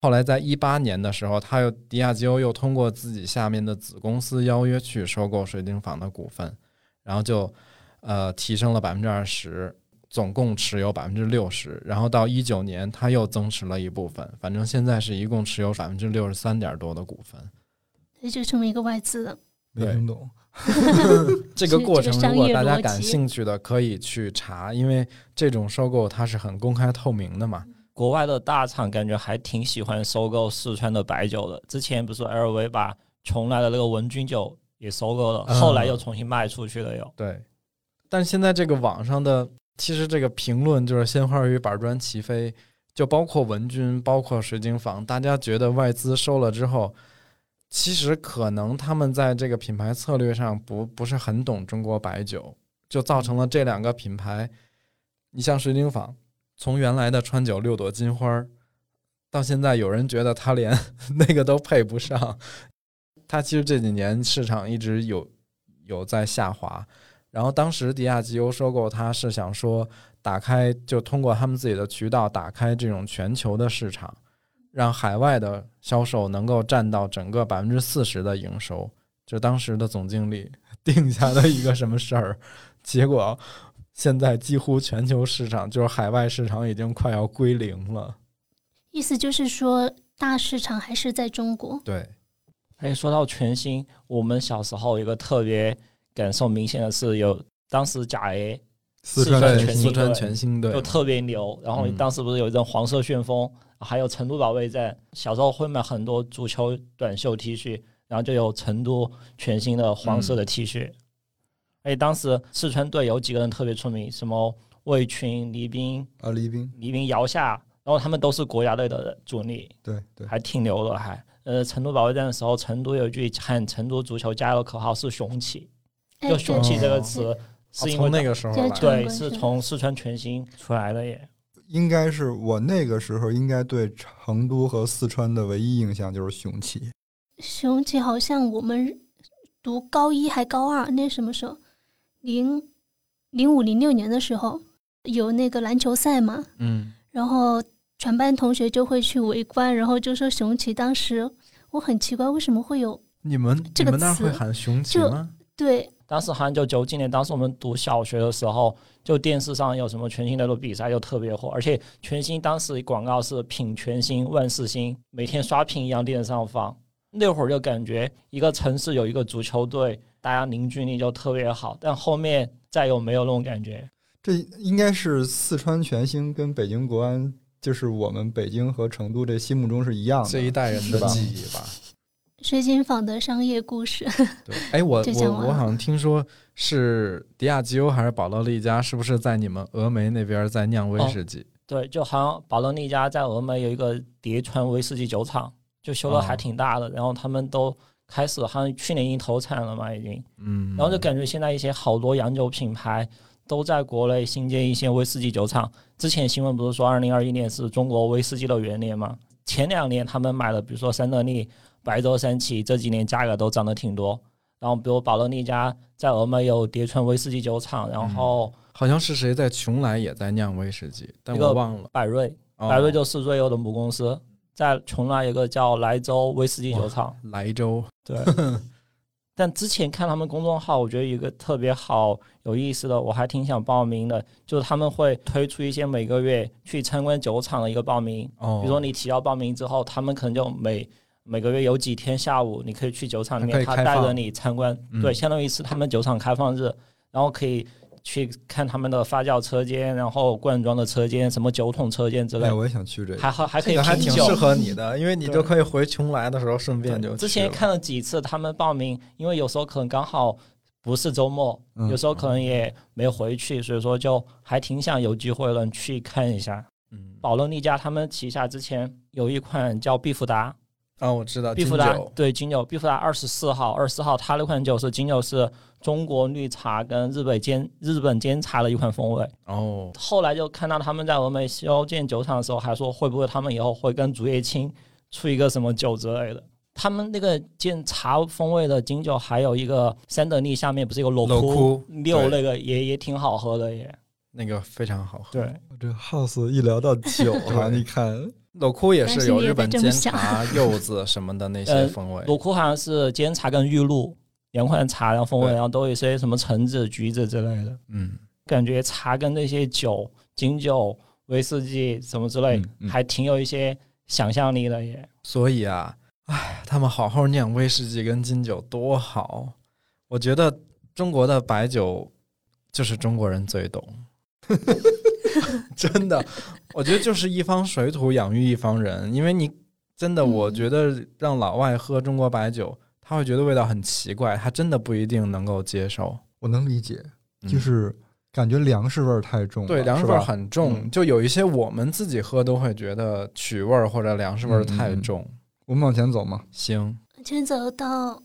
后来在一八年的时候，他又迪亚吉欧又通过自己下面的子公司邀约去收购水晶坊的股份，然后就呃提升了百分之二十，总共持有百分之六十。然后到一九年，他又增持了一部分，反正现在是一共持有百分之六十三点多的股份。这就成为一个外资了。没听懂。这个过程，如果大家感兴趣的，可以去查，因为这种收购它是很公开透明的嘛。国外的大厂感觉还挺喜欢收购四川的白酒的。之前不是 LV 把邛崃的那个文君酒也收购了，嗯后来又重新卖出去了又。对，但现在这个网上的，其实这个评论就是鲜花与板砖齐飞，就包括文君，包括水晶坊，大家觉得外资收了之后，其实可能他们在这个品牌策略上不不是很懂中国白酒，就造成了这两个品牌，你像水晶坊，从原来的川酒六朵金花儿，到现在有人觉得他连 那个都配不上，它其实这几年市场一直有有在下滑。然后当时迪亚吉欧收购它是想说，打开就通过他们自己的渠道打开这种全球的市场，让海外的销售能够占到整个百分之四十的营收。就当时的总经理定下的一个什么事儿，结果现在几乎全球市场就是海外市场已经快要归零了。意思就是说，大市场还是在中国。对，哎，说到全新，我们小时候有一个特别感受明显的是，有当时甲 A 四川川全四川队全新队。就特别牛，然后嗯。当时不是有一阵黄色旋风，还有成都保卫战，小时候会买很多足球短袖 T 恤，然后就有成都全新的黄色的 T 恤。而且当时四川队有几个人特别出名，什么魏群、黎兵、啊，黎兵，黎兵、姚夏，然后他们都是国家队的主力，对对，还挺牛的，还。呃，成都保卫战的时候，成都有一句喊成都足球加油口号是“雄起”，哎就“雄起”这个词是因为从那个时候。对，是从四川全新出来的耶。应该是我那个时候应该对成都和四川的唯一印象就是雄起。雄起好像我们读高一还高二，那什么时候？零零五零六年的时候有那个篮球赛嘛，嗯，然后全班同学就会去围观，然后就说雄起。当时我很奇怪，为什么会有你们这个你们那会喊雄起就吗？对当时好像就九几年，当时我们读小学的时候，就电视上有什么全新的比赛就特别火，而且全新当时广告是品全新万事兴，每天刷屏一样电视上放。那会儿就感觉一个城市有一个足球队，大家凝聚力就特别好，但后面再有没有那种感觉。这应该是四川全兴跟北京国安，就是我们北京和成都这心目中是一样的。这一代人的记忆吧。水井坊的商业故事。对，哎，我我我好像听说是迪亚吉欧还是保罗利加，是不是在你们峨眉那边在酿威士忌？对，就好像保罗利加在峨眉有一个叠川威士忌酒厂，就修的还哦挺大的，然后他们都开始好像去年已经投产了嘛，已经。嗯，然后就感觉现在一些好多洋酒品牌都在国内新建一些威士忌酒厂。之前新闻不是说二零二一年是中国威士忌的元年嘛？前两年他们买了，比如说三得利、白州三七，这几年价格都涨得挺多。然后比如保罗利家在峨眉有叠川威士忌酒厂，然后好像是谁在邛崃也在酿威士忌，但我忘了。百瑞，哦百瑞就是瑞欧的母公司，在邛崃有一个叫莱州威士忌酒厂。莱州，对，但之前看他们公众号，我觉得有一个特别好有意思的，我还挺想报名的，就是他们会推出一些每个月去参观酒厂的一个报名。哦，比如说你提交报名之后，他们可能就每每个月有几天下午，你可以去酒厂里面，他带着你参观，嗯。对，相当于是他们酒厂开放日，然后可以去看他们的发酵车间，然后灌装的车间，什么酒桶车间之类哎，，我也想去这个。还好还可以还挺适。合你的，因为你对。就可以回邛崃的时候顺便就之前看了几次他们报名，因为有时候可能刚好不是周末，嗯。有时候可能也没回去，所以说就还挺想有机会能去看一下。嗯，保罗利家他们旗下之前有一款叫必福达，啊，我知道毕福达对金酒，毕福达二十四号，二十四号它那款酒是金酒是中国绿茶跟日本煎日本煎茶的一款风味。哦，后来就看到他们在峨眉修建酒厂的时候，还说会不会他们以后会跟竹叶青出一个什么酒之类的。他们那个建茶风味的金酒，还有一个三得利下面不是有骡骡窟六那个也也挺好喝的耶。那个非常好喝。对，这 house 一聊到酒啊，你看骡窟也是有日本煎茶、柚子什么的那些呃风味。骡窟好像是煎茶跟玉露两款茶，然后风味，然后都有一些什么橙子、橘子之类的。嗯，感觉茶跟那些酒、金酒、威士忌什么之类，嗯嗯还挺有一些想象力的也。所以啊，哎，他们好好酿威士忌跟金酒多好。我觉得中国的白酒就是中国人最懂，真的，我觉得就是一方水土养育一方人。因为你真的，嗯。我觉得让老外喝中国白酒，他会觉得味道很奇怪，他真的不一定能够接受。我能理解，嗯就是感觉粮食味儿太重了，对，粮食味儿很重，嗯。就有一些我们自己喝都会觉得曲味儿或者粮食味儿太重。我们往前走嘛，行，往前走到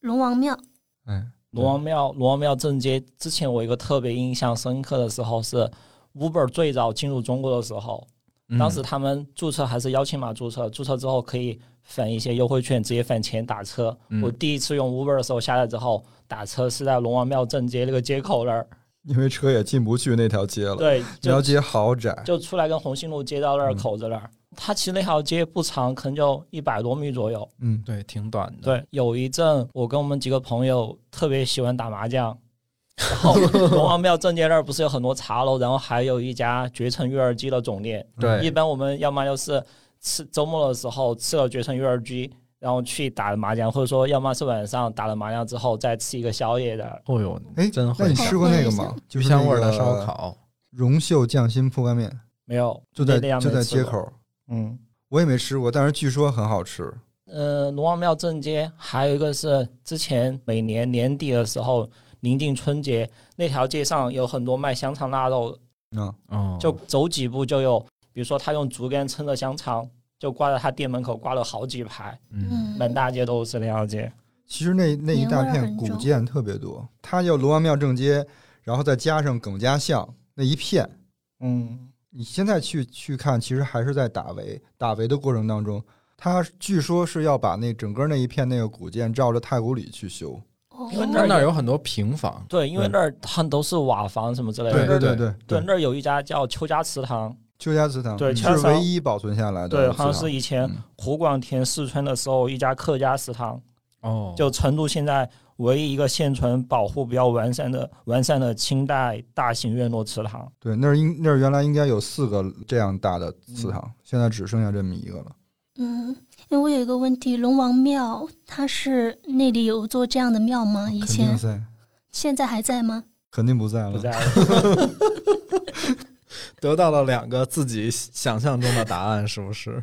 龙王庙，哎，龙王庙，龙王庙正街之前，我一个特别印象深刻的时候是，Uber 最早进入中国的时候，嗯当时他们注册还是邀请码注册，注册之后可以返一些优惠券，直接返钱打车。嗯我第一次用 Uber 的时候下来之后打车是在龙王庙正街那个街口那儿，因为车也进不去那条街了，对，就那条街好窄。就出来跟红星路街道那儿嗯口子那儿。它其实那条街不长，可能就一百多米左右。嗯，对，挺短的。对，有一阵我跟我们几个朋友特别喜欢打麻将，然后龙王庙正街那儿不是有很多茶楼，然后还有一家绝尘育儿鸡的总店。对一，般我们要么就是吃周末的时候吃了绝尘育儿鸡，然后去打麻将，或者说要么是晚上打了麻将之后再吃一个宵夜的。哦呦，哎，真好那你吃过那个吗？就是香味儿的烧烤。荣秀匠心铺盖面，没有，就在那样就。在街口，嗯。我也没吃过，但是据说很好吃。呃，龙王庙正街还有一个是之前每年年底的时候临近春节，那条街上有很多卖香肠腊肉。的，嗯，哦，就走几步就有，比如说他用竹竿撑着香肠，就挂在他店门口挂了好几排，嗯，嗯，满大街都是那条街。其实那那一大片古建特别多，它叫龙王庙正街，然后再加上耿家巷那一片。嗯，你现在去去看，其实还是在打围，打围的过程当中，它据说是要把那整个那一片那个古建照着太古里去修。哦因为那那儿有很多平房。对，因为那儿它都是瓦房什么之类的。对对对对对，那儿有一家叫邱家祠堂，邱家祠堂对邱家祠堂唯一保存下来的。对，好像是以前嗯湖广填四川的时候一家客家祠堂。哦，就成都现在唯一一个现存保护比较完善的完善的清代大型院落祠堂。对，那儿应那儿原来应该有四个这样大的祠嗯堂，现在只剩下这么一个了。嗯，因为我有一个问题，龙王庙它是那里有座这样的庙吗？以肯定前在，现在还在吗？肯定不在了。不在了，得到了两个自己想象中的答案，是不是？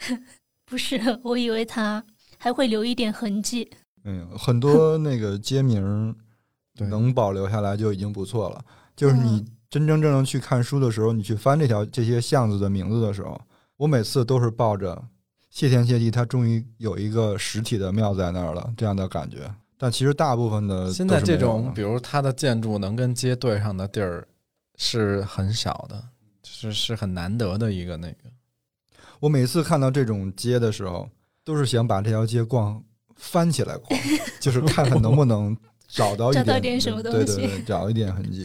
不是，我以为它还会留一点痕迹。嗯，很多那个街名能保留下来就已经不错了。就是你嗯真真正正去看书的时候，你去翻这条这些巷子的名字的时候，我每次都是抱着谢天谢地，它终于有一个实体的庙在那儿了这样的感觉。但其实大部分的现在这种，比如它的建筑能跟街对上的地儿是很少的，是是很难得的一个那个。我每次看到这种街的时候，都是想把这条街逛翻起来逛，就是看看能不能找到一点 找到点什么东西对对对，找一点痕迹。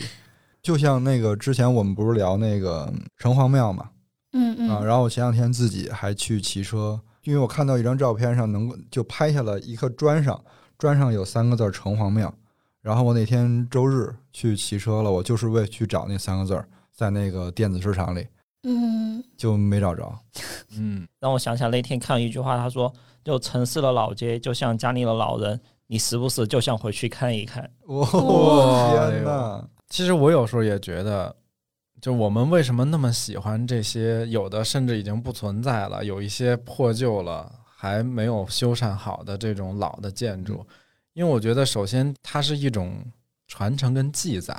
就像那个之前我们不是聊那个城隍庙嘛，嗯嗯，啊，然后我前两天自己还去骑车，因为我看到一张照片上能够就拍下了一颗砖上，砖上有三个字儿城隍庙。然后我那天周日去骑车了，我就是为去找那三个字儿，在那个电子市场里嗯，就没找着。嗯，让我想起来那天看了一句话，他说：“就城市的老街就像家里的老人，你时不时就想回去看一看。哇、哇天哪！其实我有时候也觉得，就我们为什么那么喜欢这些，有的甚至已经不存在了，有一些破旧了，还没有修缮好的这种老的建筑，因为我觉得首先它是一种传承跟记载。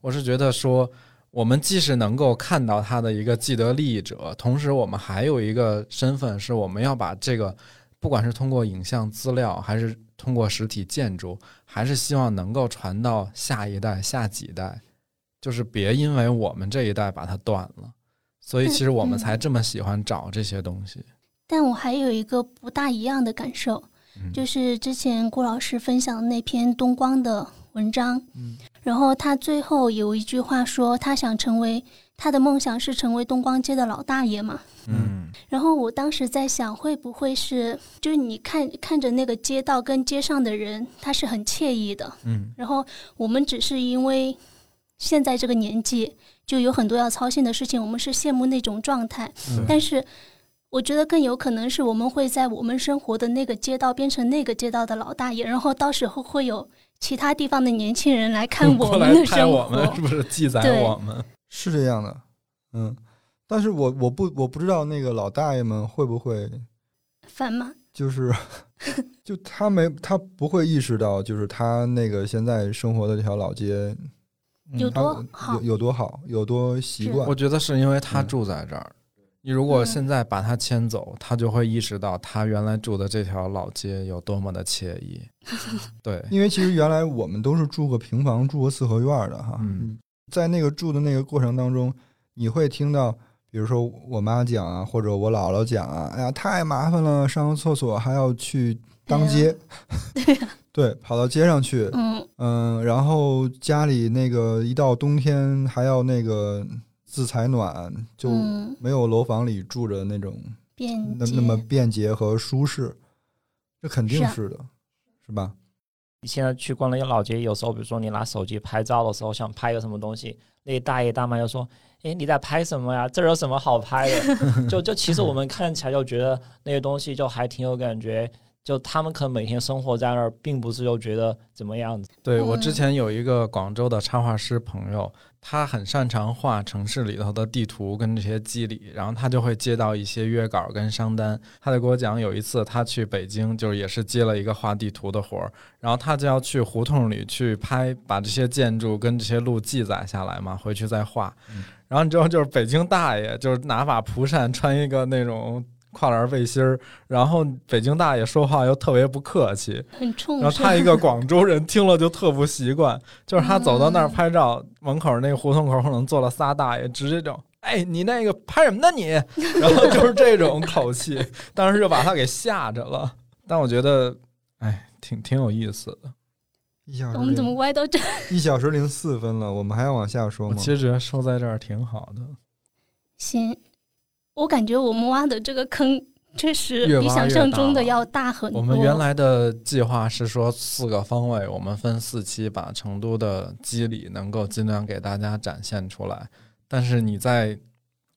我是觉得说，我们既是能够看到它的一个既得利益者，同时我们还有一个身份，是我们要把这个，不管是通过影像资料，还是通过实体建筑，还是希望能够传到下一代、下几代，就是别因为我们这一代把它断了。所以，其实我们嗯才这么喜欢找这些东西。但我还有一个不大一样的感受，嗯就是之前郭老师分享的那篇东光的文章，嗯然后他最后有一句话说，他想成为他的梦想是成为东光街的老大爷嘛。嗯然后我当时在想，会不会是就是你看看着那个街道跟街上的人，他是很惬意的，嗯然后我们只是因为现在这个年纪就有很多要操心的事情，我们是羡慕那种状态，嗯但是。我觉得更有可能是我们会在我们生活的那个街道变成那个街道的老大爷，然后到时候会有其他地方的年轻人来看我们的生我们，活是。不是 记载对我们？是这样的，嗯，但是我我不我不知道那个老大爷们会不会烦吗？就是就他没他不会意识到，就是他那个现在生活的这条老街有多好有？有多好，有多习惯我。觉得是因为他嗯住在这儿。你如果嗯现在把他迁走，他就会意识到他原来住的这条老街有多么的惬意。对，因为其实原来我们都是住个平房、住个四合院的哈。嗯，在那个住的那个过程当中，你会听到比如说我妈讲啊，或者我姥姥讲啊，哎呀太麻烦了，上个厕所还要去当街，对呀、对，跑到街上去，嗯嗯，然后家里那个一到冬天还要那个自采暖，就嗯，没有楼房里住着那种那那么便捷和舒适，这肯定是的，是吧？你现在去逛那个老街，有时候比如说你拿手机拍照的时候，想拍个什么东西，那些大爷大妈就说：“哎，你在拍什么呀？这有什么好拍的？” 就就其实我们看起来就觉得那些东西就还挺有感觉，就他们可能每天生活在那儿，并不是又觉得怎么样子。对我嗯之前有一个广州的插画师朋友，他很擅长画城市里头的地图跟这些机理，然后他就会接到一些约稿跟商单。他就给我讲，有一次他去北京，就是也是接了一个画地图的活儿，然后他就要去胡同里去拍，把这些建筑跟这些路记载下来嘛，回去再画。嗯然后你知道，就是北京大爷，就是拿把蒲扇，穿一个那种跨栏背心儿，然后北京大爷说话又特别不客气，很冲然后他一个广州人听了就特不习惯，就是他走到那儿嗯拍照，门口那个胡同口可能坐了仨大爷，直接就哎你那个拍什么呢你？然后就是这种口气，当时就把他给吓着了。但我觉得，哎，挺挺有意思的。一小时我们怎么零歪到这？一小时零四分了，我们还要往下说吗？其实觉得收在这儿挺好的，行，我感觉我们挖的这个坑确实比想象中的要大很多。我们原来的计划是说四个方位，我们分四期把成都的机理能够尽量给大家展现出来。但是你在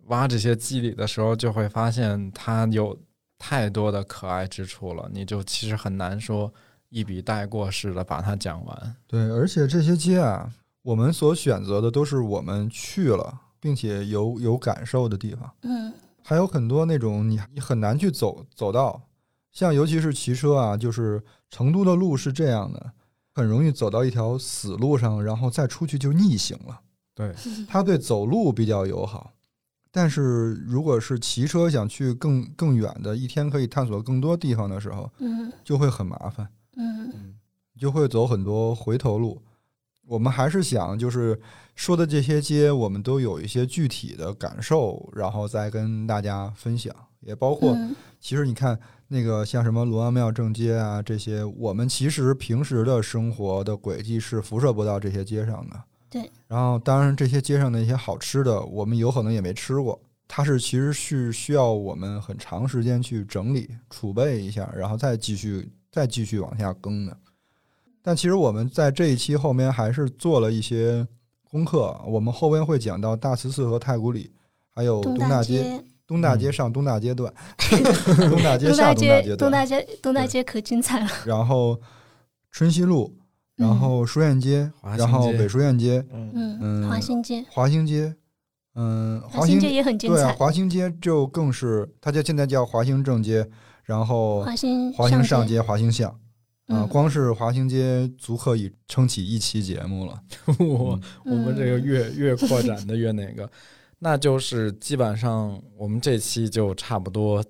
挖这些机理的时候，就会发现它有太多的可爱之处了，你就其实很难说一笔带过似的把它讲完。对，而且这些街啊，我们所选择的都是我们去了并且有有感受的地方，嗯还有很多那种你你很难去走走到，像尤其是骑车啊，就是成都的路是这样的，很容易走到一条死路上，然后再出去就逆行了。对，它对走路比较友好，但是如果是骑车想去更更远的，一天可以探索更多地方的时候，嗯就会很麻烦。嗯就会走很多回头路。我们还是想，就是说的这些街，我们都有一些具体的感受，然后再跟大家分享。也包括，嗯其实你看那个像什么龙王庙正街啊这些，我们其实平时的生活的轨迹是辐射不到这些街上的。对。然后，当然这些街上的一些好吃的，我们有可能也没吃过。它是其实是需要我们很长时间去整理、储备一下，然后再继续再继续往下更的。但其实我们在这一期后面还是做了一些功课，我们后边会讲到大慈寺和太古里，还有东东大街、东大街上东大街段、东大街下东大街东，大街、东大街可精彩了。然后春熙路，然后书院街，然后北书院街，嗯，嗯，嗯华新街，华兴街，嗯，华兴街也很精对啊，彩。华兴街就更是，它就现在叫华兴正街，然后华兴华兴上，街、华兴巷。啊，嗯。光是华兴街足可以撑起一期节目了。我我们这个嗯。越越扩展的越那个，那就是基本上我们这期就差不多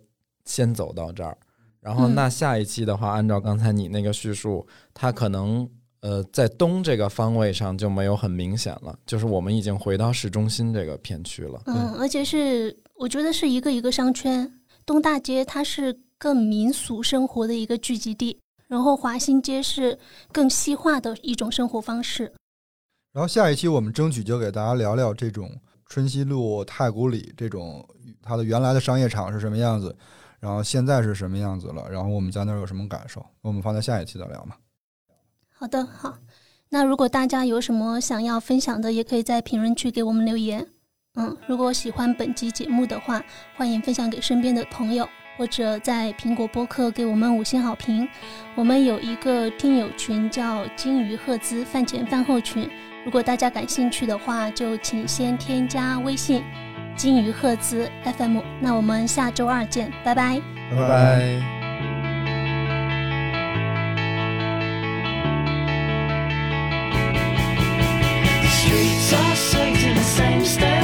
先走到这儿，然后嗯。那下一期的话，按照刚才你那个叙述，它可能呃在东这个方位上就没有很明显了，就是我们已经回到市中心这个片区了。嗯，而且是我觉得是一个一个商圈。东大街它是更民俗生活的一个聚集地，然后华新街是更西化的一种生活方式。然后下一期我们争取就给大家聊聊这种春熙路、太古里这种它的原来的商业场是什么样子，然后现在是什么样子了，然后我们在那儿有什么感受，我们放在下一期再聊嘛。好的，好。那如果大家有什么想要分享的，也可以在评论区给我们留言。嗯，如果喜欢本期节目的话，欢迎分享给身边的朋友，或者在苹果播客给我们五星好评。我们有一个听友群叫金鱼赫兹饭前饭后群。如果大家感兴趣的话就请先添加微信金鱼赫兹 fm 那我们下周二见拜拜。拜拜。Streets are the same step